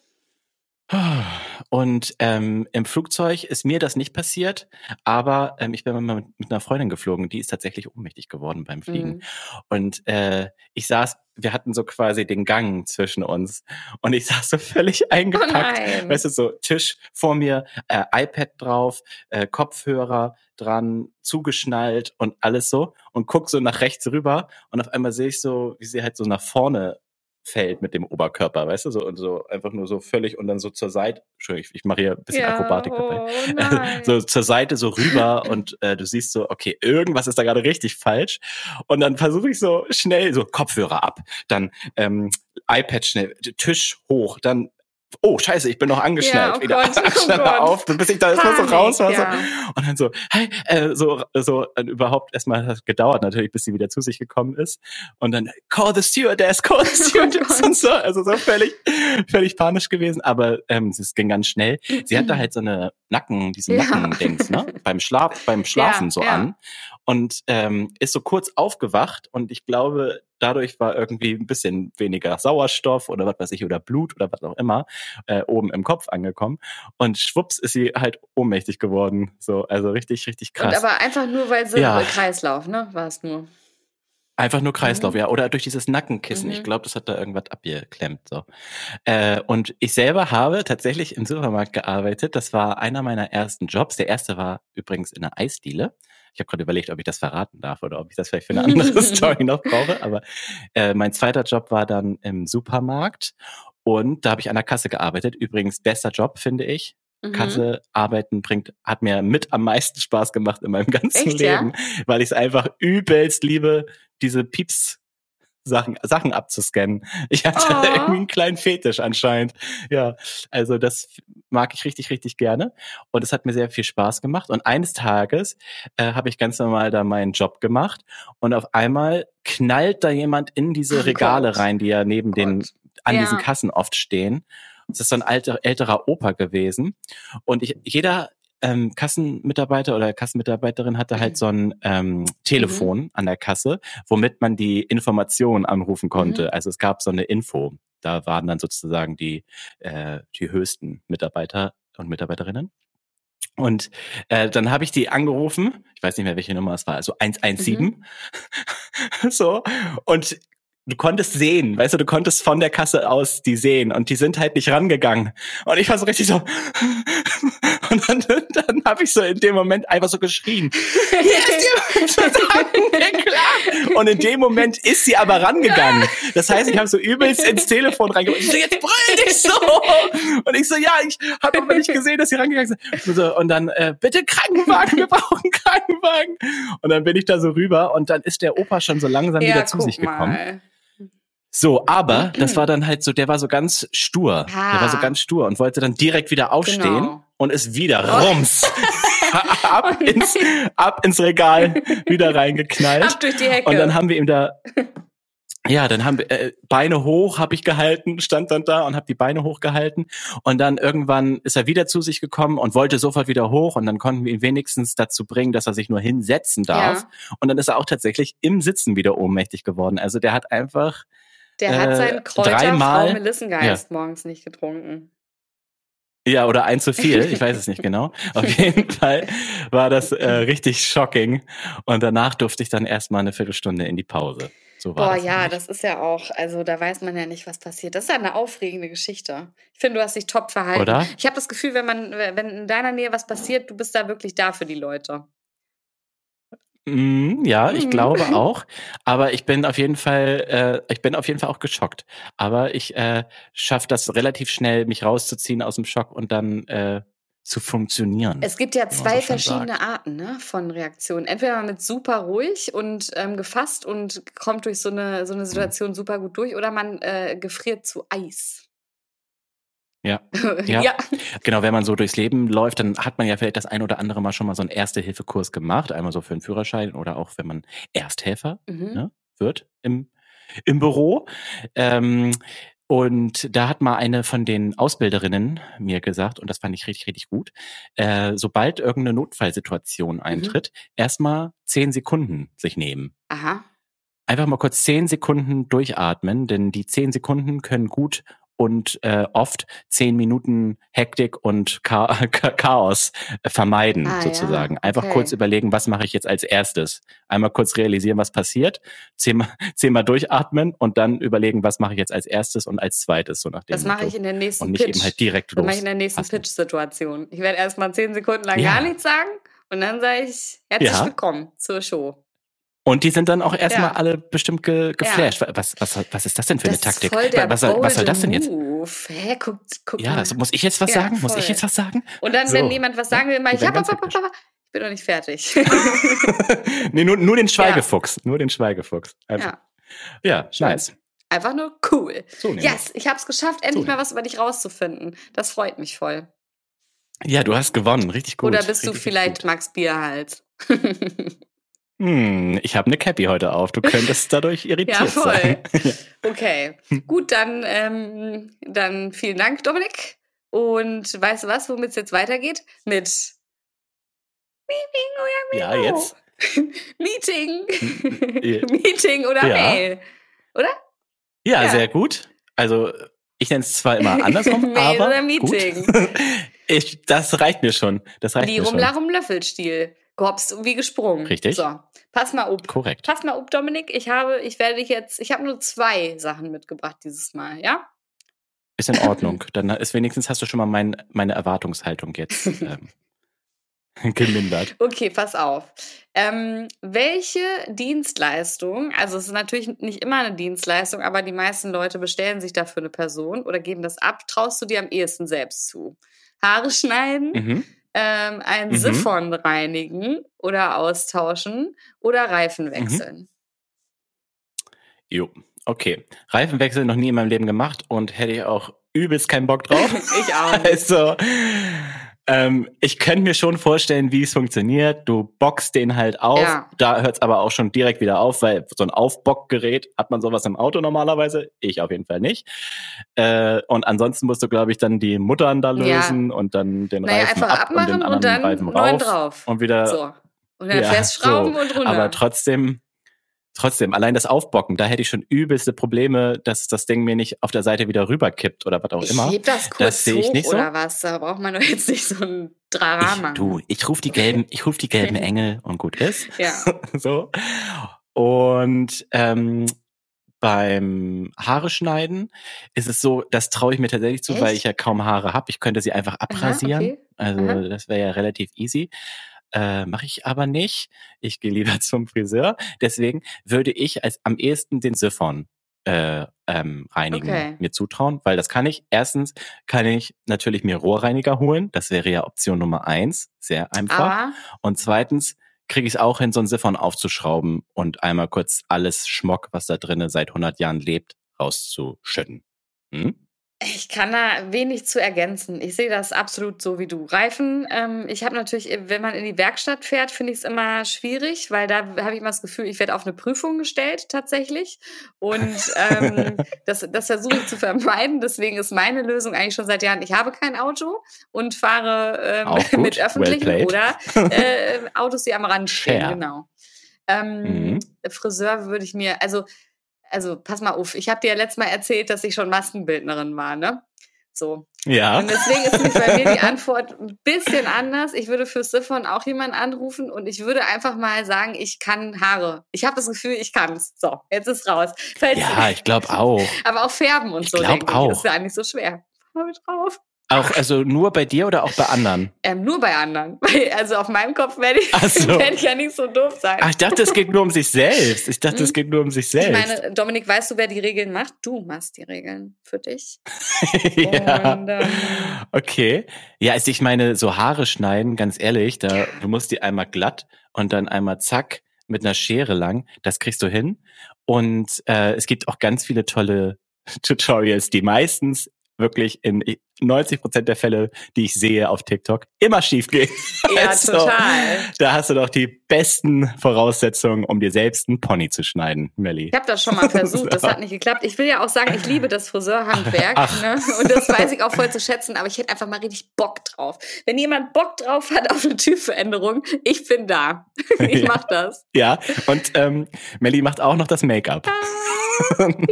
und ähm, im Flugzeug ist mir das nicht passiert, aber ähm, ich bin mal mit, mit einer Freundin geflogen, die ist tatsächlich ohnmächtig geworden beim Fliegen. Mhm. Und äh, ich saß, wir hatten so quasi den Gang zwischen uns und ich saß so völlig eingepackt. Oh weißt du, so Tisch vor mir, äh, iPad drauf, äh, Kopfhörer dran, zugeschnallt und alles so und guck so nach rechts rüber und auf einmal sehe ich so, wie sie halt so nach vorne fällt mit dem Oberkörper, weißt du, so und so einfach nur so völlig und dann so zur Seite, Entschuldigung, ich, ich mache hier ein bisschen ja, Akrobatik dabei, oh so zur Seite so rüber und äh, du siehst so, okay, irgendwas ist da gerade richtig falsch. Und dann versuche ich so schnell so Kopfhörer ab, dann ähm, iPad schnell, Tisch hoch, dann oh scheiße, ich bin noch angeschnallt. Ja, oh wieder Gott, oh auf, bis ich da erstmal so raus war. Ja. So. Und dann so, hey, äh, so, so überhaupt erstmal hat gedauert natürlich, bis sie wieder zu sich gekommen ist. Und dann, call the stewardess, call the oh stewardess oh und so. Also so völlig, völlig panisch gewesen. Aber ähm, es ging ganz schnell. Sie hatte halt so eine Nacken, diesen ja. Nacken-Dings, ne? beim Schlaf, beim Schlafen so an. Und ähm, ist so kurz aufgewacht und ich glaube, dadurch war irgendwie ein bisschen weniger Sauerstoff oder was weiß ich, oder Blut oder was auch immer, äh, oben im Kopf angekommen. Und schwupps ist sie halt ohnmächtig geworden. So, also richtig, richtig krass. Und aber einfach nur, weil sie ja. Kreislauf, ne? War es nur. Einfach nur Kreislauf, mhm. ja. Oder durch dieses Nackenkissen. Mhm. Ich glaube, das hat da irgendwas abgeklemmt. So. Äh, und ich selber habe tatsächlich im Supermarkt gearbeitet. Das war einer meiner ersten Jobs. Der erste war übrigens in einer Eisdiele. Ich habe gerade überlegt, ob ich das verraten darf oder ob ich das vielleicht für eine andere Story noch brauche. Aber äh, mein zweiter Job war dann im Supermarkt und da habe ich an der Kasse gearbeitet. Übrigens bester Job, finde ich. Mhm. Kasse arbeiten bringt, hat mir mit am meisten Spaß gemacht in meinem ganzen Echt, Leben, ja? weil ich es einfach übelst liebe, diese Pieps Sachen, Sachen abzuscannen. Ich hatte oh. irgendwie einen kleinen Fetisch anscheinend. Ja, also das mag ich richtig, richtig gerne. Und es hat mir sehr viel Spaß gemacht. Und eines Tages äh, habe ich ganz normal da meinen Job gemacht und auf einmal knallt da jemand in diese oh Regale Gott. rein, die ja neben oh den, an ja. diesen Kassen oft stehen. Das ist so ein alter, älterer Opa gewesen. Und ich, jeder ähm, Kassenmitarbeiter oder Kassenmitarbeiterin hatte halt mhm. so ein ähm, Telefon mhm. an der Kasse, womit man die Informationen anrufen konnte. Mhm. Also es gab so eine Info. Da waren dann sozusagen die, äh, die höchsten Mitarbeiter und Mitarbeiterinnen. Und äh, dann habe ich die angerufen, ich weiß nicht mehr, welche Nummer es war, also 117. Mhm. so. Und du konntest sehen, weißt du, du konntest von der Kasse aus die sehen und die sind halt nicht rangegangen. Und ich war so richtig so und dann, dann habe ich so in dem Moment einfach so geschrien. Hier ist die klar. Und in dem Moment ist sie aber rangegangen. Das heißt, ich habe so übelst ins Telefon reingebracht. Ich so, jetzt brüll dich so. Und ich so, ja, ich habe aber nicht gesehen, dass sie rangegangen sind. Und, so, und dann, äh, bitte Krankenwagen, wir brauchen Krankenwagen. Und dann bin ich da so rüber und dann ist der Opa schon so langsam ja, wieder zu sich gekommen. So, aber das war dann halt so, der war so ganz stur. Ah. Der war so ganz stur und wollte dann direkt wieder aufstehen genau. und ist wieder oh. rums. ab, ins, ab ins Regal wieder reingeknallt. Ab durch die Hecke. Und dann haben wir ihm da ja, dann haben wir äh, Beine hoch, habe ich gehalten, stand dann da und habe die Beine hochgehalten und dann irgendwann ist er wieder zu sich gekommen und wollte sofort wieder hoch und dann konnten wir ihn wenigstens dazu bringen, dass er sich nur hinsetzen darf ja. und dann ist er auch tatsächlich im Sitzen wieder ohnmächtig geworden. Also der hat einfach der hat seinen äh, Kräuter dreimal, Frau Melissengeist ja. morgens nicht getrunken. Ja, oder ein zu viel, ich weiß es nicht genau. Auf jeden Fall war das äh, richtig shocking. Und danach durfte ich dann erstmal eine Viertelstunde in die Pause. So Boah, das ja, das ist ja auch, also da weiß man ja nicht, was passiert. Das ist ja eine aufregende Geschichte. Ich finde, du hast dich top verhalten. Oder? Ich habe das Gefühl, wenn man, wenn in deiner Nähe was passiert, du bist da wirklich da für die Leute. Mm, ja, ich glaube mhm. auch. Aber ich bin auf jeden Fall, äh, ich bin auf jeden Fall auch geschockt. Aber ich äh, schaffe das relativ schnell, mich rauszuziehen aus dem Schock und dann äh, zu funktionieren. Es gibt ja zwei verschiedene sagt. Arten ne, von Reaktionen. Entweder man mit super ruhig und ähm, gefasst und kommt durch so eine, so eine mhm. Situation mhm. super gut durch, oder man äh, gefriert zu Eis. Ja. ja. ja. Genau, wenn man so durchs Leben läuft, dann hat man ja vielleicht das ein oder andere Mal schon mal so einen Erste-Hilfe-Kurs gemacht, einmal so für einen Führerschein oder auch wenn man Ersthelfer mhm. ne, wird im, im Büro. Ähm, und da hat mal eine von den Ausbilderinnen mir gesagt, und das fand ich richtig, richtig gut, äh, sobald irgendeine Notfallsituation mhm. eintritt, mhm. erstmal zehn Sekunden sich nehmen. Aha. Einfach mal kurz zehn Sekunden durchatmen, denn die zehn Sekunden können gut und äh, oft zehn Minuten Hektik und Chaos vermeiden, ah, sozusagen. Ja. Einfach okay. kurz überlegen, was mache ich jetzt als erstes? Einmal kurz realisieren, was passiert, zehnmal, zehnmal durchatmen und dann überlegen, was mache ich jetzt als erstes und als zweites, so nach dem Das mache ich in der nächsten Und nicht Pitch. eben halt direkt los. Das mache ich in der nächsten Pitch-Situation. Ich werde erstmal zehn Sekunden lang ja. gar nichts sagen und dann sage ich, herzlich ja. willkommen zur Show. Und die sind dann auch erstmal ja. alle bestimmt ge geflasht. Ja. Was, was, was ist das denn für das eine Taktik? was, was soll das denn jetzt? Hä, guck, guck ja, also muss ich jetzt was ja, sagen? Voll. Muss ich jetzt was sagen? Und dann, so. wenn jemand was sagen will, mal ich, ich bin noch nicht fertig. nee, nur, nur den Schweigefuchs. Nur den Schweigefuchs. Einfach. Ja, ja nice. Einfach nur cool. So yes, ich habe es geschafft, endlich so mal was über dich rauszufinden. Das freut mich voll. Ja, du hast gewonnen. Richtig gut. Oder bist richtig, du vielleicht Max Bierhals? Hm, ich habe eine Cappy heute auf. Du könntest dadurch irritiert ja, voll. sein. okay, gut, dann, ähm, dann vielen Dank, Dominik. Und weißt du was, womit es jetzt weitergeht? Mit Meeting oder Mail. Ja, jetzt. Meeting. Meeting oder ja. Mail. Oder? Ja, ja, sehr gut. Also ich nenne es zwar immer andersrum, Mail aber oder Meeting. Gut. ich, das reicht mir schon. Das reicht Wie mir rum, larum, Löffelstil gehopst wie gesprungen. Richtig. So, pass mal up. Korrekt. Pass mal up, Dominik. Ich habe, ich werde dich jetzt, ich habe nur zwei Sachen mitgebracht dieses Mal, ja? Ist in Ordnung. Dann ist wenigstens hast du schon mal mein, meine Erwartungshaltung jetzt ähm, gemindert. Okay, pass auf. Ähm, welche Dienstleistung, also es ist natürlich nicht immer eine Dienstleistung, aber die meisten Leute bestellen sich dafür eine Person oder geben das ab, traust du dir am ehesten selbst zu? Haare schneiden, mhm ähm, ein mhm. Siphon reinigen oder austauschen oder Reifen mhm. wechseln. Mhm. Jo, okay. Reifen wechseln noch nie in meinem Leben gemacht und hätte ich auch übelst keinen Bock drauf. ich auch. Nicht. Also, ähm, ich könnte mir schon vorstellen, wie es funktioniert. Du bockst den halt auf. Ja. Da hört es aber auch schon direkt wieder auf, weil so ein Aufbockgerät hat man sowas im Auto normalerweise. Ich auf jeden Fall nicht. Äh, und ansonsten musst du, glaube ich, dann die Muttern da lösen ja. und dann den naja, Reifen ab und den anderen und dann Reifen rauf. Drauf. Und wieder. So. Und dann ja, festschrauben so. und runter. Aber trotzdem trotzdem, allein das Aufbocken, da hätte ich schon übelste Probleme, dass das Ding mir nicht auf der Seite wieder rüberkippt oder was auch immer. Ich heb das kurz das sehe ich nicht so. oder was? Da braucht man doch jetzt nicht so ein Drama. Ich, du, ich rufe die gelben, ich rufe die gelben Engel und gut ist. Ja. so. Und ähm, beim Haare schneiden ist es so, das traue ich mir tatsächlich zu, Echt? weil ich ja kaum Haare habe. Ich könnte sie einfach abrasieren. okay. Also Aha. das wäre ja relativ easy. Äh, Mache ich aber nicht. Ich gehe lieber zum Friseur. Deswegen würde ich als am ehesten den Siphon äh, ähm, reinigen Okay. mir zutrauen, weil das kann ich. Erstens kann ich natürlich mir Rohrreiniger holen. Das wäre ja Option Nummer eins. Sehr einfach. Aber Und zweitens kriege ich es auch hin, so ein Siphon aufzuschrauben und einmal kurz alles Schmock, was da drinnen seit 100 Jahren lebt, rauszuschütten. Hm? Ich kann da wenig zu ergänzen. Ich sehe das absolut so wie du. Reifen, ähm, ich habe natürlich, wenn man in die Werkstatt fährt, finde ich es immer schwierig, weil da habe ich immer das Gefühl, ich werde auf eine Prüfung gestellt tatsächlich. Und ähm, das, das versuche ich zu vermeiden. Deswegen ist meine Lösung eigentlich schon seit Jahren, ich habe kein Auto und fahre ähm, mit öffentlichen Well oder äh, Autos, die am Rand stehen. Genau. Ähm, Mhm. Friseur würde ich mir, also also pass mal auf, ich habe dir ja letztes Mal erzählt, dass ich schon Maskenbildnerin war, ne? So. Ja. Und deswegen ist nämlich bei mir die Antwort ein bisschen anders. Ich würde für Siphon auch jemanden anrufen und ich würde einfach mal sagen, ich kann Haare. Ich habe das Gefühl, ich kann's. So, jetzt ist raus. Falls Ja, ich glaube auch. aber auch färben und Ich so, ich. auch. Ist ja nicht so schwer. Farbe drauf. Auch, also nur bei dir oder auch bei anderen? Ähm, nur bei anderen. Also auf meinem Kopf werde ich, so. werd ich ja nicht so doof sein. Ach, ich dachte, es geht nur um sich selbst. Ich dachte, es Hm. geht nur um sich ich selbst. meine, Dominik, weißt du, wer die Regeln macht? Du machst die Regeln für dich. ja. Und, ähm, Okay. Ja, also ich meine, so Haare schneiden, ganz ehrlich, da, du musst die einmal glatt und dann einmal zack mit einer Schere lang. Das kriegst du hin. Und äh, es gibt auch ganz viele tolle Tutorials, die meistens wirklich in 90 Prozent der Fälle, die ich sehe auf TikTok, immer schief gehen. Ja, Also, total. Da hast du doch die besten Voraussetzungen, um dir selbst einen Pony zu schneiden, Melly. Ich habe das schon mal versucht, das hat nicht geklappt. Ich will ja auch sagen, ich liebe das Friseurhandwerk ne? und das weiß ich auch voll zu schätzen, aber ich hätte einfach mal richtig Bock drauf. Wenn jemand Bock drauf hat auf eine Typveränderung, ich bin da. Ich Ja. mach das. Ja, und ähm, Melly macht auch noch das Make-up.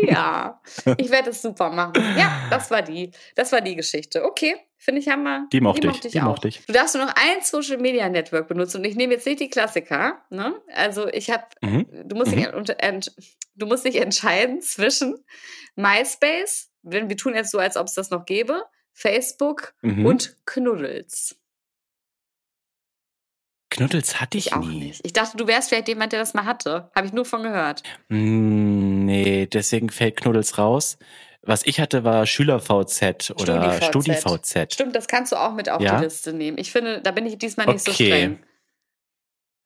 Ja, ich werde es super machen. Ja, das war die, das war die Geschichte. Okay, finde ich hammer. Die mochte ich, die mochte ich. Du darfst nur noch ein Social Media Network benutzen und ich nehme jetzt nicht die Klassiker. Ne? Also ich habe Mhm. du musst, dich, unter- ent, du musst dich entscheiden zwischen MySpace, wenn wir tun jetzt so, als ob es das noch gäbe, Facebook Mhm. und Knuddels. Knuddels hatte ich, Ich auch nie. nicht. Ich dachte, du wärst vielleicht jemand, der das mal hatte. Habe ich nur von gehört. Mm, nee, deswegen fällt Knuddels raus. Was ich hatte, war Schüler-VZ oder StudiVZ. Stimmt, das kannst du auch mit auf Ja? die Liste nehmen. Ich finde, da bin ich diesmal nicht so Okay. streng.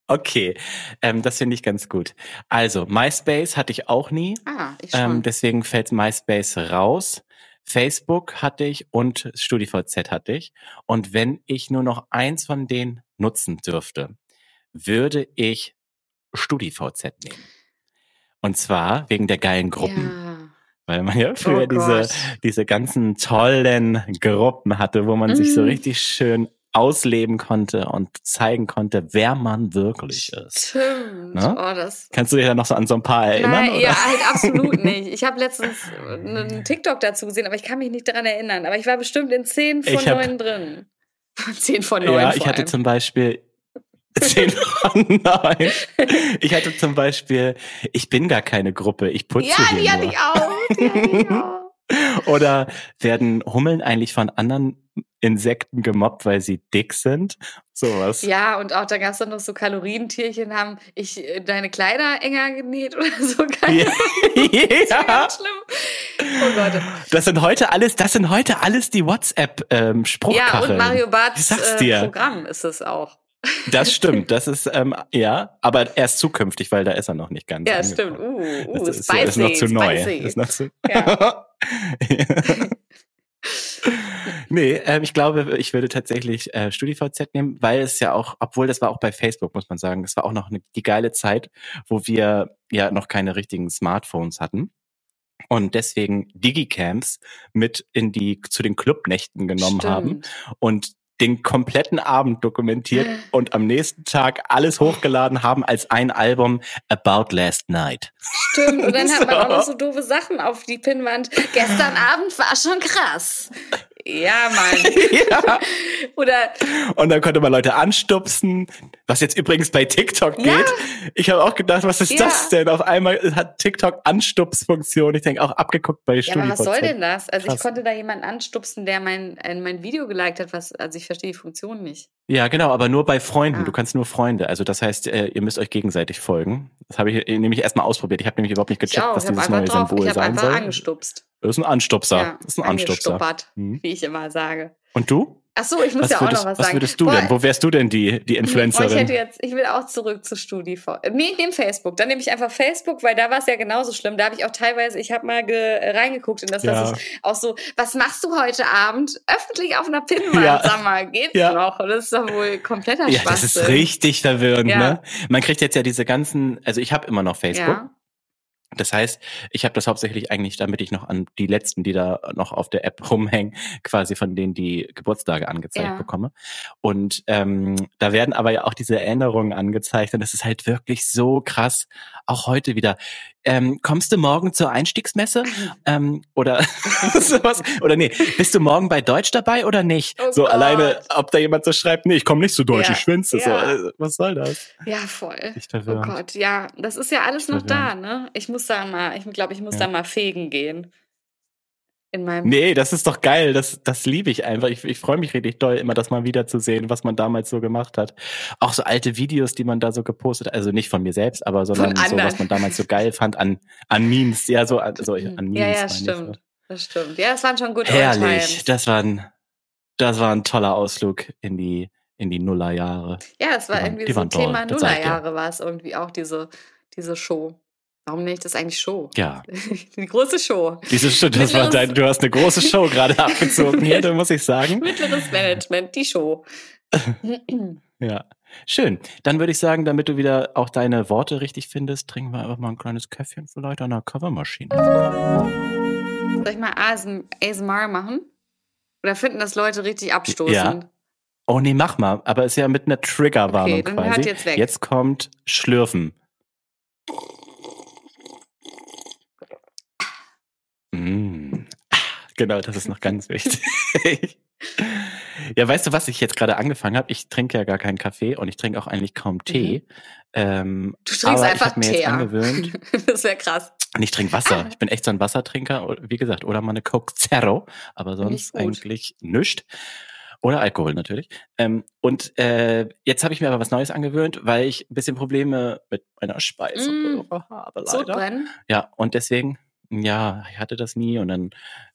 Okay, ähm, das finde ich ganz gut. Also, MySpace hatte ich auch nie. Ah, ich schon. Ähm, deswegen fällt MySpace raus. Facebook hatte ich und StudiVZ hatte ich. Und wenn ich nur noch eins von denen nutzen dürfte, würde ich StudiVZ nehmen. Und zwar wegen der geilen Gruppen. Ja. Weil man ja früher Oh diese, diese ganzen tollen Gruppen hatte, wo man sich so Mhm. richtig schön ausleben konnte und zeigen konnte, wer man wirklich ist. Stimmt. Ne? Oh, das. Kannst du dich da noch so an so ein paar erinnern? Nein, oder? ja, halt absolut nicht. Ich habe letztens einen TikTok dazu gesehen, aber ich kann mich nicht daran erinnern. Aber ich war bestimmt in 10 von 9 drin. 10 von 9 Ja, ich hatte allem. zum Beispiel zehn von neun. Ich hatte zum Beispiel, ich bin gar keine Gruppe, ich putze Ja, die hatte ich auch. Auch. Oder werden Hummeln eigentlich von anderen Insekten gemobbt, weil sie dick sind? Sowas. Ja, und auch da gab es dann noch so Kalorientierchen, haben ich äh, deine Kleider enger genäht oder so. Keine Ja. Das ja. ganz schlimm. Oh Gott. Das sind heute alles, das sind heute alles die WhatsApp ähm, Ja, und Mario Barts äh. Programm ist es auch. Das stimmt, das ist ähm, ja, aber erst zukünftig, weil da ist er noch nicht ganz. Ja, angekommen. stimmt. Uh, uh, Das ist, spicy, ist noch zu neu. spicy. Ist noch zu Ja. nee, ähm, ich glaube, ich würde tatsächlich äh, StudiVZ nehmen, weil es ja auch, obwohl das war auch bei Facebook, muss man sagen, das war auch noch eine, die geile Zeit, wo wir ja noch keine richtigen Smartphones hatten. Und deswegen Digicamps mit in die zu den Clubnächten genommen haben Stimmt. und den kompletten Abend dokumentiert und am nächsten Tag alles hochgeladen haben als ein Album About Last Night. Stimmt. Und dann hat man So. auch noch so doofe Sachen auf die Pinnwand. Gestern Abend war schon krass. Ja, Mann. ja. Oder Und dann konnte man Leute anstupsen, Was jetzt übrigens bei TikTok geht. Ja. Ich habe auch gedacht, was ist Ja. das denn? Auf einmal hat TikTok Anstupsfunktion. Ich denke auch abgeguckt bei Ja, aber was soll denn das? Also Krass. ich konnte da jemanden anstupsen, der mein, mein Video geliked hat, was, also ich verstehe die Funktion nicht. Ja, genau, aber nur bei Freunden. Ah. Du kannst nur Freunde. Also das heißt, äh, ihr müsst euch gegenseitig folgen. Das habe ich äh, nämlich erstmal ausprobiert. Ich habe nämlich überhaupt nicht Ich gecheckt, was dieses neue drauf, Symbol ich sein einfach soll. angestupst. Das ist ein Anstupser. Ja, das ist ein Anstupser. Mhm. wie ich immer sage. Und du? Ach so, ich muss Was ja auch würdest, noch was was sagen. würdest du Boah, denn? Wo wärst du denn die, die Oh, ich Influencerin? hätte jetzt, ich will auch zurück zu StudiV. Nee, ich nehme Facebook. Dann nehme ich einfach Facebook, weil da war es ja genauso schlimm. Da habe ich auch teilweise, ich habe mal ge reingeguckt in das, Ja. dass ich auch so, was machst du heute Abend? Öffentlich auf einer Pinnwand, Ja. sag mal, geht's Ja. noch? Und das ist doch wohl kompletter ja, Schwachsinn. das ist richtig verwirrend, Ja. ne? Man kriegt jetzt ja diese ganzen, also ich habe immer noch Facebook. Ja. Das heißt, ich habe das hauptsächlich eigentlich, damit ich noch an die letzten, die da noch auf der App rumhängen, quasi von denen die Geburtstage angezeigt Ja. bekomme. Und ähm, da werden aber ja auch diese Erinnerungen angezeigt und das ist halt wirklich so krass. Auch heute wieder. Ähm, kommst du morgen zur Einstiegsmesse? ähm, oder sowas? Oder nee, bist du morgen bei Deutsch dabei oder nicht? Oh so Gott. alleine, ob da jemand so schreibt, nee, ich komme nicht zu Deutsch, Ja. ich schwänze. So, Ja. äh, was soll das? Ja, voll. Ich Oh. Gott, ja, das ist ja alles noch da, ne? Ich muss da mal, ich glaube, ich muss Ja. da mal fegen gehen. In meinem. Nee, das ist doch geil. Das, das liebe ich einfach. Ich, ich freue mich richtig doll, immer das mal wiederzusehen, was man damals so gemacht hat. Auch so alte Videos, die man da so gepostet hat. Also nicht von mir selbst, aber sondern so, was man damals so geil fand an, an Memes. Ja, so an, so an Memes. ja, ja, stimmt. so. Das stimmt. Ja, das waren schon gut Herrlich. Das war, ein, das war ein toller Ausflug in die, in die Nullerjahre. Ja, das war Die irgendwie die so Thema das. Nullerjahre war es irgendwie auch, diese, diese Show. Warum nenne ich das eigentlich Show? Ja. Die große Show. Diese, das war dein, du hast eine große Show gerade abgezogen hier, da muss ich sagen. Mittleres Management, die Show. Ja. Schön. Dann würde ich sagen, damit du wieder auch deine Worte richtig findest, trinken wir einfach mal ein kleines Käffchen vielleicht an der Covermaschine. Soll ich mal ASM ASMR machen? Oder finden das Leute richtig abstoßend? Ja. Oh nee, mach mal. Aber ist ja mit einer Triggerwarnung Okay, dann quasi. hört jetzt weg. Jetzt kommt Schlürfen. Mm. Ah, Genau, das ist noch ganz wichtig. ja, weißt du, was ich jetzt gerade angefangen habe? Ich trinke ja gar keinen Kaffee und ich trinke auch eigentlich kaum Tee. Ähm, Du trinkst einfach Tee. jetzt angewöhnt. das wäre krass. Und ich trinke Ah. Wasser. Ich bin echt so ein Wassertrinker, wie gesagt, oder mal eine Coke Zero, aber sonst eigentlich nischt. Oder Alkohol natürlich. Ähm, und äh, jetzt habe ich mir aber was Neues angewöhnt, weil ich ein bisschen Probleme mit meiner Speiseröhre habe, leider. Sodbrennen? Ja, und deswegen, ja, ich hatte das nie und dann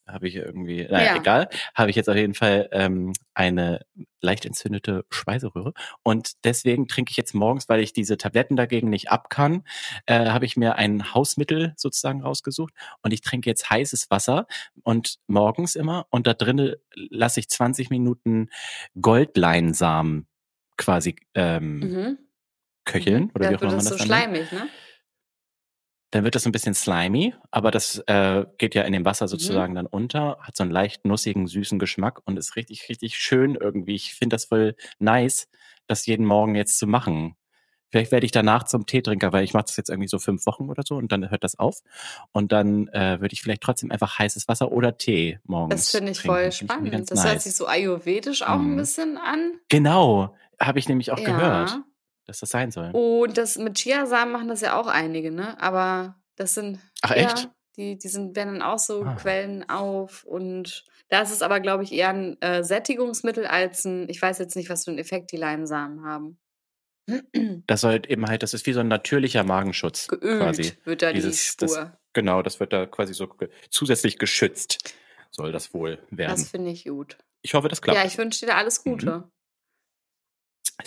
habe ich irgendwie, naja, Ja. egal, habe ich jetzt auf jeden Fall ähm, eine leicht entzündete Speiseröhre und deswegen trinke ich jetzt morgens, weil ich diese Tabletten dagegen nicht ab kann, äh, habe ich mir ein Hausmittel sozusagen rausgesucht und ich trinke jetzt heißes Wasser und morgens immer und da drinnen lasse ich 20 Minuten Goldleinsamen quasi ähm, Mhm. köcheln oder Da wie auch immer man das so nennt. schleimig, ne? Dann wird das ein bisschen slimy, aber das äh, geht ja in dem Wasser sozusagen dann unter, hat so einen leicht nussigen, süßen Geschmack und ist richtig, richtig schön irgendwie. Ich finde das voll nice, das jeden Morgen jetzt zu machen. Vielleicht werde ich danach zum Teetrinker, weil ich mache das jetzt irgendwie so fünf Wochen oder so und dann hört das auf. Und dann äh, würde ich vielleicht trotzdem einfach heißes Wasser oder Tee morgens. Das finde ich trinken. voll spannend. Das hört nice. sich so ayurvedisch auch ein Mhm. bisschen an. Genau, habe ich nämlich auch Ja. gehört, dass das sein soll. Und das mit Chiasamen machen das ja auch einige, ne? Aber das sind. Ach, ja, echt? Die, die sind, werden dann auch so Ah. Quellen auf. Und da ist es aber, glaube ich, eher ein äh, Sättigungsmittel als ein, ich weiß jetzt nicht, was für einen Effekt die Leinsamen haben. Das soll eben halt, das ist wie so ein natürlicher Magenschutz Geölt quasi. wird da Dieses- die das- Spur. Genau, das wird da quasi so ge zusätzlich geschützt. Soll das wohl werden. Das finde ich gut. ich hoffe, das klappt. Ja, ich wünsche dir da alles Mhm.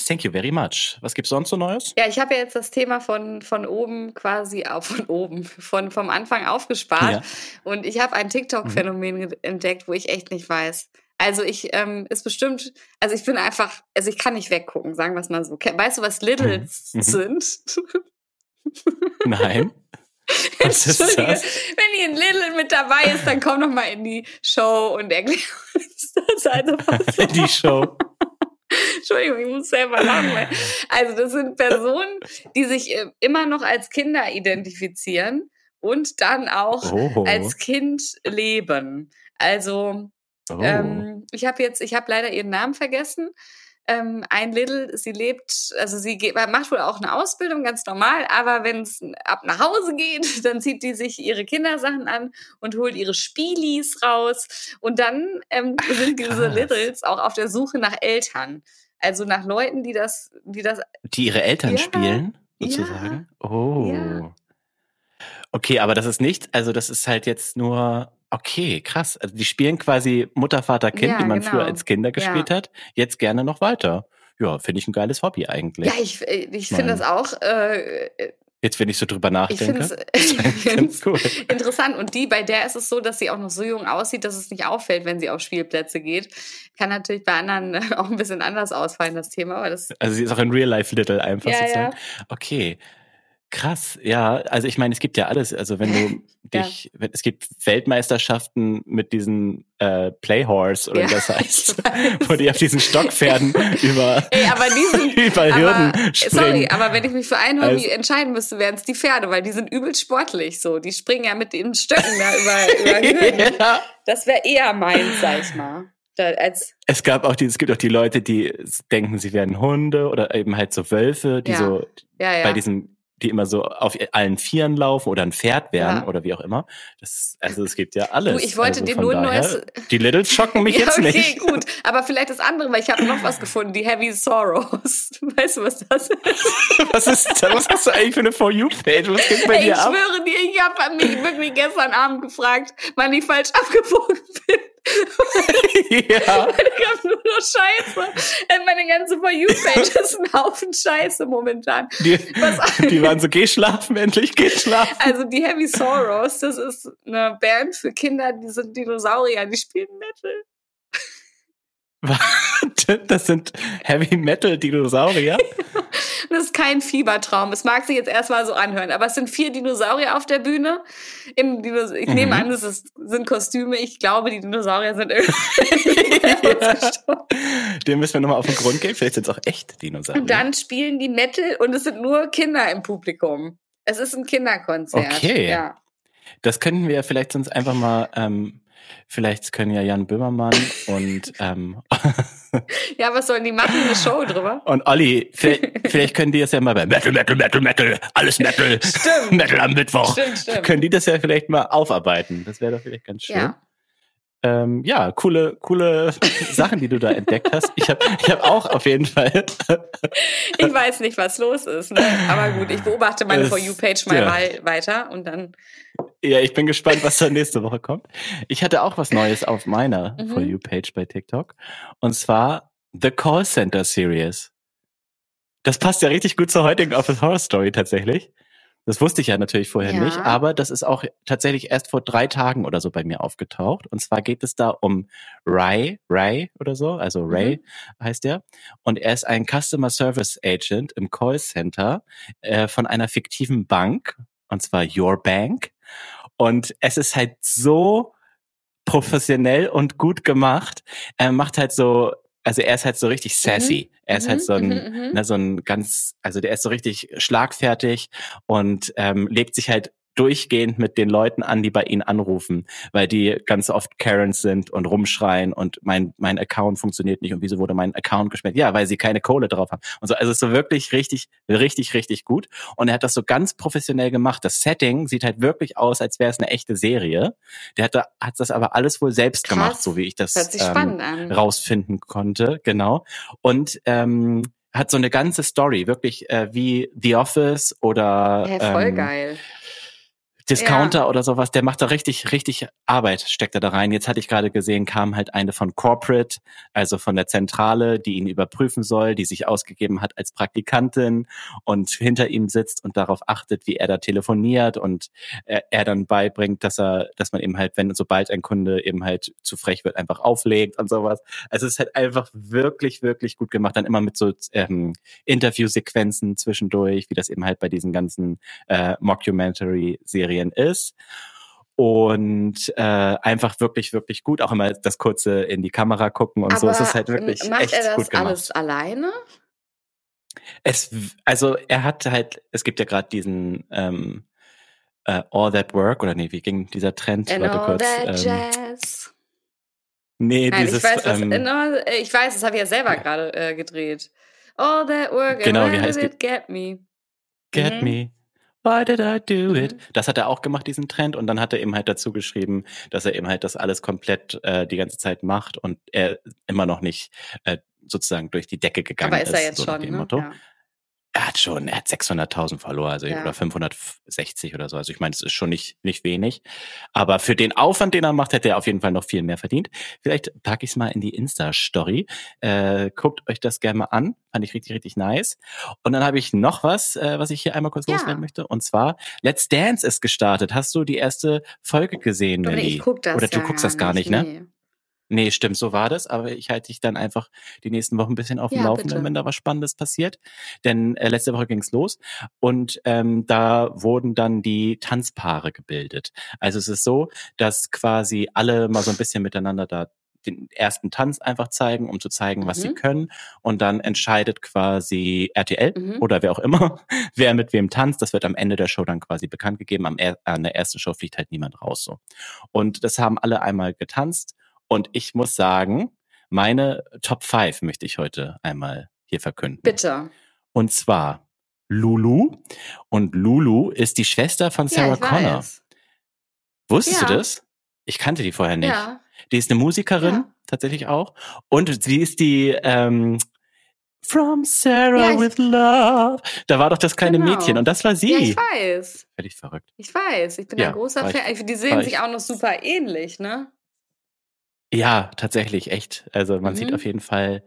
Thank you very much. Was gibt's sonst so Neues? Ja, ich habe ja jetzt das Thema von, von oben quasi auf von oben, von, vom Anfang aufgespart. Ja. Und ich habe ein Mhm. TikTok-Phänomen entdeckt, wo ich echt nicht weiß. Also ich ähm, ist bestimmt, also ich bin einfach, also ich kann nicht weggucken, sagen wir es mal so. Weißt du, was Littles Mhm. sind? Nein. Was Entschuldige, wenn ihr in Little mit dabei ist, dann komm doch mal in die Show und erklär uns das. Also was Die Show. Entschuldigung, ich muss selber lachen. Also das sind Personen, die sich äh, immer noch als Kinder identifizieren und dann auch Oh. als Kind leben. Also oh. ähm, ich habe jetzt, ich habe leider ihren Namen vergessen. ähm, ein Little, sie lebt, also sie geht, macht wohl auch eine Ausbildung, ganz normal, aber wenn es ab nach Hause geht, dann zieht die sich ihre Kindersachen an und holt ihre Spielis raus. Und dann ähm, sind diese Littles auch auf der Suche nach Eltern. Also nach Leuten, die das, die das. Die ihre Eltern ja, spielen, sozusagen. Ja, oh. Ja. Okay, aber das ist nicht, also das ist halt jetzt nur Okay, krass. Also die spielen quasi Mutter, Vater, Kind, die man genau. früher als Kinder gespielt hat, jetzt gerne noch weiter. Ja, finde ich ein geiles Hobby eigentlich. Ja, ich, äh, ich finde das auch. Äh, jetzt, wenn ich so drüber nachdenke. Ich finde es cool. interessant. Und die, bei der ist es so, dass sie auch noch so jung aussieht, dass es nicht auffällt, wenn sie auf Spielplätze geht. Kann natürlich bei anderen auch ein bisschen anders ausfallen, das Thema. Aber das also sie ist auch in Real Life Little einfach ja, sozusagen. Ja. Okay. Krass, ja. Also ich meine, es gibt ja alles. Also wenn du dich, ja. es gibt Weltmeisterschaften mit diesen äh, Playhorse oder ja, wie das heißt, wo die auf diesen Stockpferden über, Ey, aber die sind, über aber, Hürden springen. Sorry, aber wenn ich mich für ein Hobby also, entscheiden müsste, wären es die Pferde, weil die sind übel sportlich so. Die springen ja mit den Stöcken da über, über Hürden. ja. Das wäre eher meins, sag ich mal. Als es gab auch die, es gibt auch die Leute, die denken, sie wären Hunde oder eben halt so Wölfe, die so bei diesem die immer so auf allen Vieren laufen oder ein Pferd werden ja. oder wie auch immer. Das, also es gibt ja alles. Du, ich wollte also dir nur ein neues. Die Littles schocken mich ja, jetzt okay, nicht. Okay, gut. Aber vielleicht das andere, weil ich habe noch was gefunden, die Heavy Sorrows. Weißt du, was das ist? was ist das? Was hast du eigentlich für eine For You-Page? Was geht bei Ey, dir ich ab? Ich schwöre dir, ich habe mich wirklich gestern Abend gefragt, wann ich falsch abgebogen bin. ja. Ich hab nur noch Scheiße. Äh, meine ganze For You-Page ist ein Haufen Scheiße momentan. Die, die waren so, geh schlafen, endlich, geh schlafen. Also die Heavy Sorrows, das ist eine Band für Kinder, die sind Dinosaurier, die spielen Metal. Das sind Heavy Metal Dinosaurier. das ist kein Fiebertraum. Es mag sich jetzt erstmal so anhören, aber es sind vier Dinosaurier auf der Bühne. Dinos ich mhm. nehme an, es ist, sind Kostüme. Ich glaube, die Dinosaurier sind irgendwie ja. Dem müssen wir nochmal auf den Grund gehen. Vielleicht sind es auch echt Dinosaurier. Und dann spielen die Metal und es sind nur Kinder im Publikum. Es ist ein Kinderkonzert. Okay. Ja. Das könnten wir vielleicht sonst einfach mal ähm, Vielleicht können ja Jan Böhmermann und ähm, Ja, was sollen die machen? Eine Show drüber? Und Olli, vielleicht, vielleicht können die das ja mal bei Metal, Metal, Metal, Metal, alles Metal, stimmt. Metal am Mittwoch. Stimmt, stimmt. Können die das ja vielleicht mal aufarbeiten? Das wäre doch vielleicht ganz schön. Ja. Ähm, ja, coole, coole Sachen, die du da entdeckt hast. Ich habe ich hab auch auf jeden Fall. ich weiß nicht, was los ist, ne? aber gut, ich beobachte meine For You-Page mal ja. weiter und dann. Ja, ich bin gespannt, was da nächste Woche kommt. Ich hatte auch was Neues auf meiner mhm. For You-Page bei TikTok und zwar The Call Center Series. Das passt ja richtig gut zur heutigen Office Horror Story tatsächlich. Das wusste ich ja natürlich vorher ja. nicht, aber das ist auch tatsächlich erst vor drei Tagen oder so bei mir aufgetaucht. Und zwar geht es da um Ray, Ray oder so, also Ray mhm. heißt der. Und er ist ein Customer Service Agent im Callcenter äh, von einer fiktiven Bank, und zwar Your Bank. Und es ist halt so professionell und gut gemacht. Er macht halt so also er ist halt so richtig sassy. Mhm. Er ist halt mhm. so ein, mhm, mhm. ne, so ein ganz, also der ist so richtig schlagfertig und ähm, legt sich halt durchgehend mit den Leuten an, die bei ihnen anrufen, weil die ganz oft Karens sind und rumschreien und mein, mein Account funktioniert nicht und wieso wurde mein Account gesperrt? Ja, weil sie keine Kohle drauf haben. Und so, also es ist so wirklich richtig, richtig, richtig gut. Und er hat das so ganz professionell gemacht. Das Setting sieht halt wirklich aus, als wäre es eine echte Serie. Der hat, da, hat das aber alles wohl selbst Krass. gemacht, so wie ich das ähm, rausfinden konnte. Genau. Und ähm, hat so eine ganze Story, wirklich äh, wie The Office oder ja, voll ähm, geil Discounter ja. oder sowas, der macht da richtig, richtig Arbeit, steckt er da rein. Jetzt hatte ich gerade gesehen, kam halt eine von Corporate, also von der Zentrale, die ihn überprüfen soll, die sich ausgegeben hat als Praktikantin und hinter ihm sitzt und darauf achtet, wie er da telefoniert und er, er dann beibringt, dass er, dass man eben halt, wenn sobald ein Kunde eben halt zu frech wird, einfach auflegt und sowas. Also es ist halt einfach wirklich, wirklich gut gemacht. Dann immer mit so ähm, Interviewsequenzen zwischendurch, wie das eben halt bei diesen ganzen äh, Mockumentary-Serien Serien ist. Und äh, einfach wirklich, wirklich gut. Auch immer das kurze in die Kamera gucken und Aber so. Es ist halt wirklich macht echt er das gut gemacht. alles alleine? Es, also er hat halt, es gibt ja gerade diesen ähm, uh, All That Work, oder nee, wie ging dieser Trend? And Warte all kurz. That ähm, jazz. Nee, Nein, dieses. ich weiß, das, ähm, no, ich weiß, das habe ich ja selber gerade äh, gedreht. All that work and Genau, wie where did it get me? Get Mhm. me. Why did I do it? Mhm. Das hat er auch gemacht, diesen Trend. Und dann hat er eben halt dazu geschrieben, dass er eben halt das alles komplett äh, die ganze Zeit macht und er immer noch nicht äh, sozusagen durch die Decke gegangen Aber ist ist. er jetzt so schon, dem ne? Motto. Ja. Er hat schon, er hat 600.000 Follower, also Ja. oder 560 oder so. Also ich meine, es ist schon nicht nicht wenig, aber für den Aufwand, den er macht, hätte er auf jeden Fall noch viel mehr verdient. Vielleicht packe ich es mal in die Insta Story. Äh, guckt euch das gerne mal an, fand ich richtig richtig nice. Und dann habe ich noch was, äh, was ich hier einmal kurz Ja. loswerden möchte. Und zwar Let's Dance ist gestartet. Hast du die erste Folge gesehen, Melly? ich guck das Oder du ja guckst das gar nicht, ne? Nee. Nee, stimmt, so war das. Aber ich halte dich dann einfach die nächsten Wochen ein bisschen auf dem Ja, Laufenden, bitte. wenn da was Spannendes passiert. Denn äh, letzte Woche ging's los und ähm, da wurden dann die Tanzpaare gebildet. Also es ist so, dass quasi alle mal so ein bisschen miteinander da den ersten Tanz einfach zeigen, um zu zeigen, was sie Mhm. können. Und dann entscheidet quasi RTL Mhm. oder wer auch immer, wer mit wem tanzt. Das wird am Ende der Show dann quasi bekannt gegeben. Am er an der ersten Show fliegt halt niemand raus. So. Und das haben alle einmal getanzt. Und ich muss sagen, meine Top 5 möchte ich heute einmal hier verkünden. Bitte. Und zwar Lulu. Und Lulu ist die Schwester von Sarah ja, Connor. weiß. Wusstest Ja. du das? Ich kannte die vorher nicht. Ja. Die ist eine Musikerin, tatsächlich auch. Und sie ist die ähm, From Sarah Ja, with Love. Da war doch das kleine Genau. Mädchen und das war sie. ja, ich weiß. Völlig verrückt. Ich weiß. Ich bin Ja, ein großer Fan. Die sehen ich- sich auch noch super ähnlich, ne? Ja, tatsächlich, echt. Also man sieht Mhm. auf jeden Fall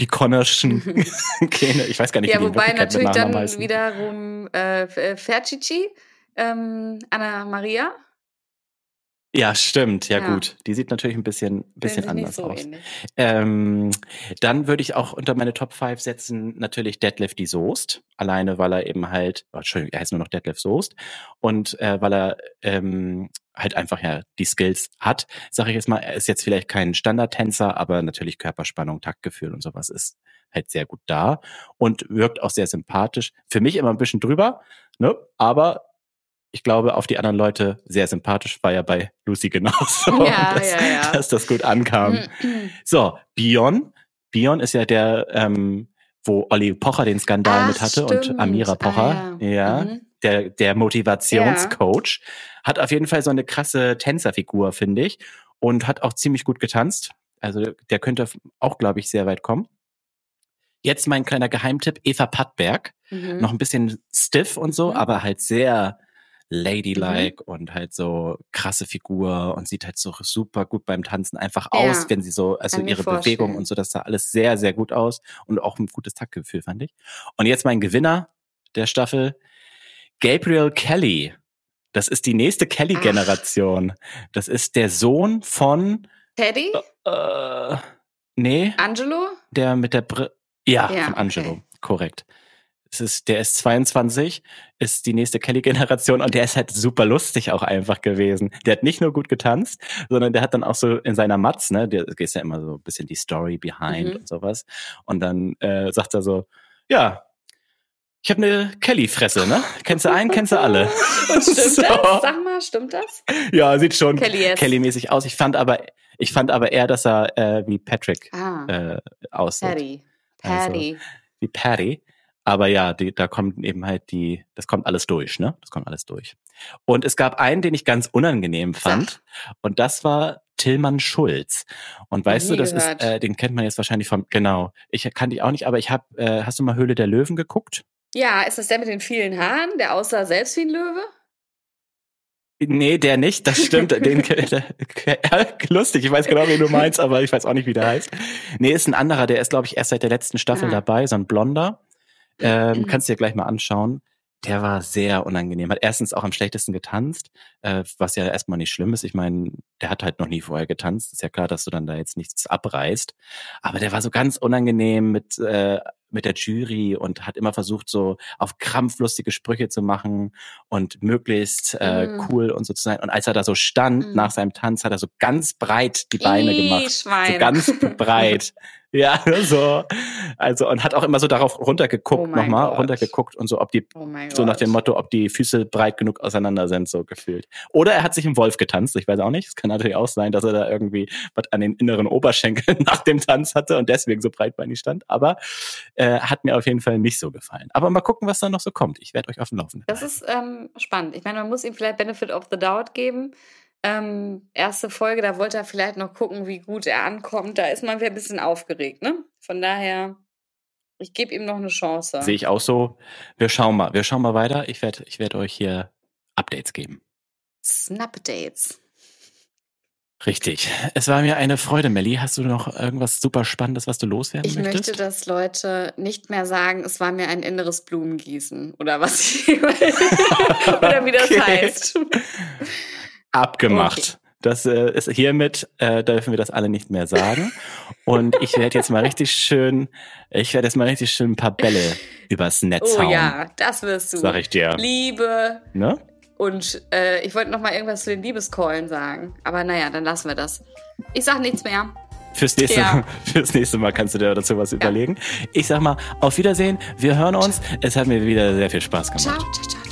die Connorschen Gene. Ich weiß gar nicht, Ja, wie die in wobei natürlich dann heißen. wiederum äh, äh, Fercici, ähm, Anna Maria. Ja, stimmt. Ja, Ja. gut. Die sieht natürlich ein bisschen, bisschen anders so aus. Ähm, dann würde ich auch unter meine Top 5 setzen natürlich Deadlift die Soest. Alleine, weil er eben halt, oh, Entschuldigung, er heißt nur noch Deadlift Soest. Und äh, weil er ähm, halt einfach ja die Skills hat, sage ich jetzt mal, er ist jetzt vielleicht kein Standardtänzer, aber natürlich Körperspannung, Taktgefühl und sowas ist halt sehr gut da und wirkt auch sehr sympathisch. Für mich immer ein bisschen drüber, ne? Aber ich glaube, auf die anderen Leute sehr sympathisch, war ja bei Lucy genauso, Ja, dass, ja, ja. dass das gut ankam. So, Bion. Bion ist ja der, ähm, wo Olli Pocher den Skandal Ach, mit hatte und stimmt. Amira Pocher, Ah, ja. ja, Mhm. Der, der Motivationscoach, hat auf jeden Fall so eine krasse Tänzerfigur, finde ich, und hat auch ziemlich gut getanzt. Also der könnte auch, glaube ich, sehr weit kommen. Jetzt mein kleiner Geheimtipp, Eva Pattberg. Mhm. Noch ein bisschen stiff und so, Mhm. aber halt sehr ladylike und halt so krasse Figur und sieht halt so super gut beim Tanzen einfach Ja. aus, wenn sie so, also Kann ihre. Bewegung und so, das sah alles sehr, sehr gut aus und auch ein gutes Taktgefühl, fand ich. Und jetzt mein Gewinner der Staffel, Gabriel Kelly. Das ist die nächste Kelly-Generation. Das ist der Sohn von, Teddy? äh, nee, Angelo? der mit der Br ja, Ja, von Angelo, okay. korrekt. Es ist, der ist 22, ist die nächste Kelly-Generation und der ist halt super lustig auch einfach gewesen. Der hat nicht nur gut getanzt, sondern der hat dann auch so in seiner Matz, ne, der ist ja immer so ein bisschen die Story behind Mhm. und sowas. Und dann äh, sagt er so, ja, ich habe eine Kelly-Fresse, ne? Kennst du einen, kennst du alle. Und stimmt So. das? Sag mal, stimmt das? Ja, sieht schon Kelly. Kelly-mäßig aus. Ich fand aber, ich fand aber eher, dass er äh, wie Patrick Ah, äh, aussieht. Patty. Also, Patty. wie Patty. Aber ja, die, da kommt eben halt die, das kommt alles durch, ne? Das kommt alles durch. Und es gab einen, den ich ganz unangenehm fand. Und das war Tillmann Schulz. Und weißt du, nie das gehört. ist, äh, den kennt man jetzt wahrscheinlich vom, genau. Ich kannte ich auch nicht, aber ich habe, äh, hast du mal Höhle der Löwen geguckt? Ja, ist das der mit den vielen Haaren? Der aussah selbst wie ein Löwe? Nee, der nicht, das stimmt. den, der, lustig, ich weiß genau, wen du meinst, aber ich weiß auch nicht, wie der heißt. Nee, ist ein anderer, der ist, glaube ich, erst seit der letzten Staffel Ah. dabei, so ein Blonder. Ähm, Mhm. kannst du dir gleich mal anschauen. Der war sehr unangenehm. Hat erstens auch am schlechtesten getanzt, äh, was ja erstmal nicht schlimm ist. Ich meine, der hat halt noch nie vorher getanzt. Ist ja klar, dass du dann da jetzt nichts abreißt. Aber der war so ganz unangenehm mit, äh, mit der Jury und hat immer versucht, so auf krampflustige Sprüche zu machen und möglichst äh, Mm. cool und so zu sein. Und als er da so stand Mm. nach seinem Tanz, hat er so ganz breit die Beine Ih, gemacht. Schwein. So ganz breit. Ja, so. Also, und hat auch immer so darauf runtergeguckt, Oh nochmal, Gott. runtergeguckt und so, ob die, Oh so nach dem Motto, ob die Füße breit genug auseinander sind, so gefühlt. Oder er hat sich im Wolf getanzt, ich weiß auch nicht. Es kann natürlich auch sein, dass er da irgendwie was an den inneren Oberschenkeln nach dem Tanz hatte und deswegen so breitbeinig stand. Aber äh, hat mir auf jeden Fall nicht so gefallen. Aber mal gucken, was da noch so kommt. Ich werde euch auf dem Laufenden. Das ist ähm, spannend. Ich meine, man muss ihm vielleicht Benefit of the Doubt geben. Ähm, erste Folge, da wollte er vielleicht noch gucken, wie gut er ankommt. Da ist man wieder ein bisschen aufgeregt, ne? Von daher, ich gebe ihm noch eine Chance. Sehe ich auch so. Wir schauen mal. Wir schauen mal weiter. Ich werde ich werd euch hier Updates geben. Snap-Dates. Richtig. Es war mir eine Freude, Melli. Hast du noch irgendwas super Spannendes, was du loswerden Ich möchtest? möchte, dass Leute nicht mehr sagen, es war mir ein inneres Blumengießen. Oder was ich, oder wie das Okay. heißt. Abgemacht. Okay. Das äh, ist hiermit, äh, dürfen wir das alle nicht mehr sagen. Und ich werde jetzt mal richtig schön, ich werde jetzt mal richtig schön ein paar Bälle übers Netz Oh hauen. ja, das wirst du. Sag ich dir. Liebe Ne? und äh, ich wollte noch mal irgendwas zu den Liebescallen sagen. Aber naja, dann lassen wir das. Ich sag nichts mehr. Fürs nächste, Ja. fürs nächste Mal kannst du dir dazu was überlegen. Ich sag mal, auf Wiedersehen. Wir hören uns. Es hat mir wieder sehr viel Spaß gemacht. Ciao, ciao, ciao.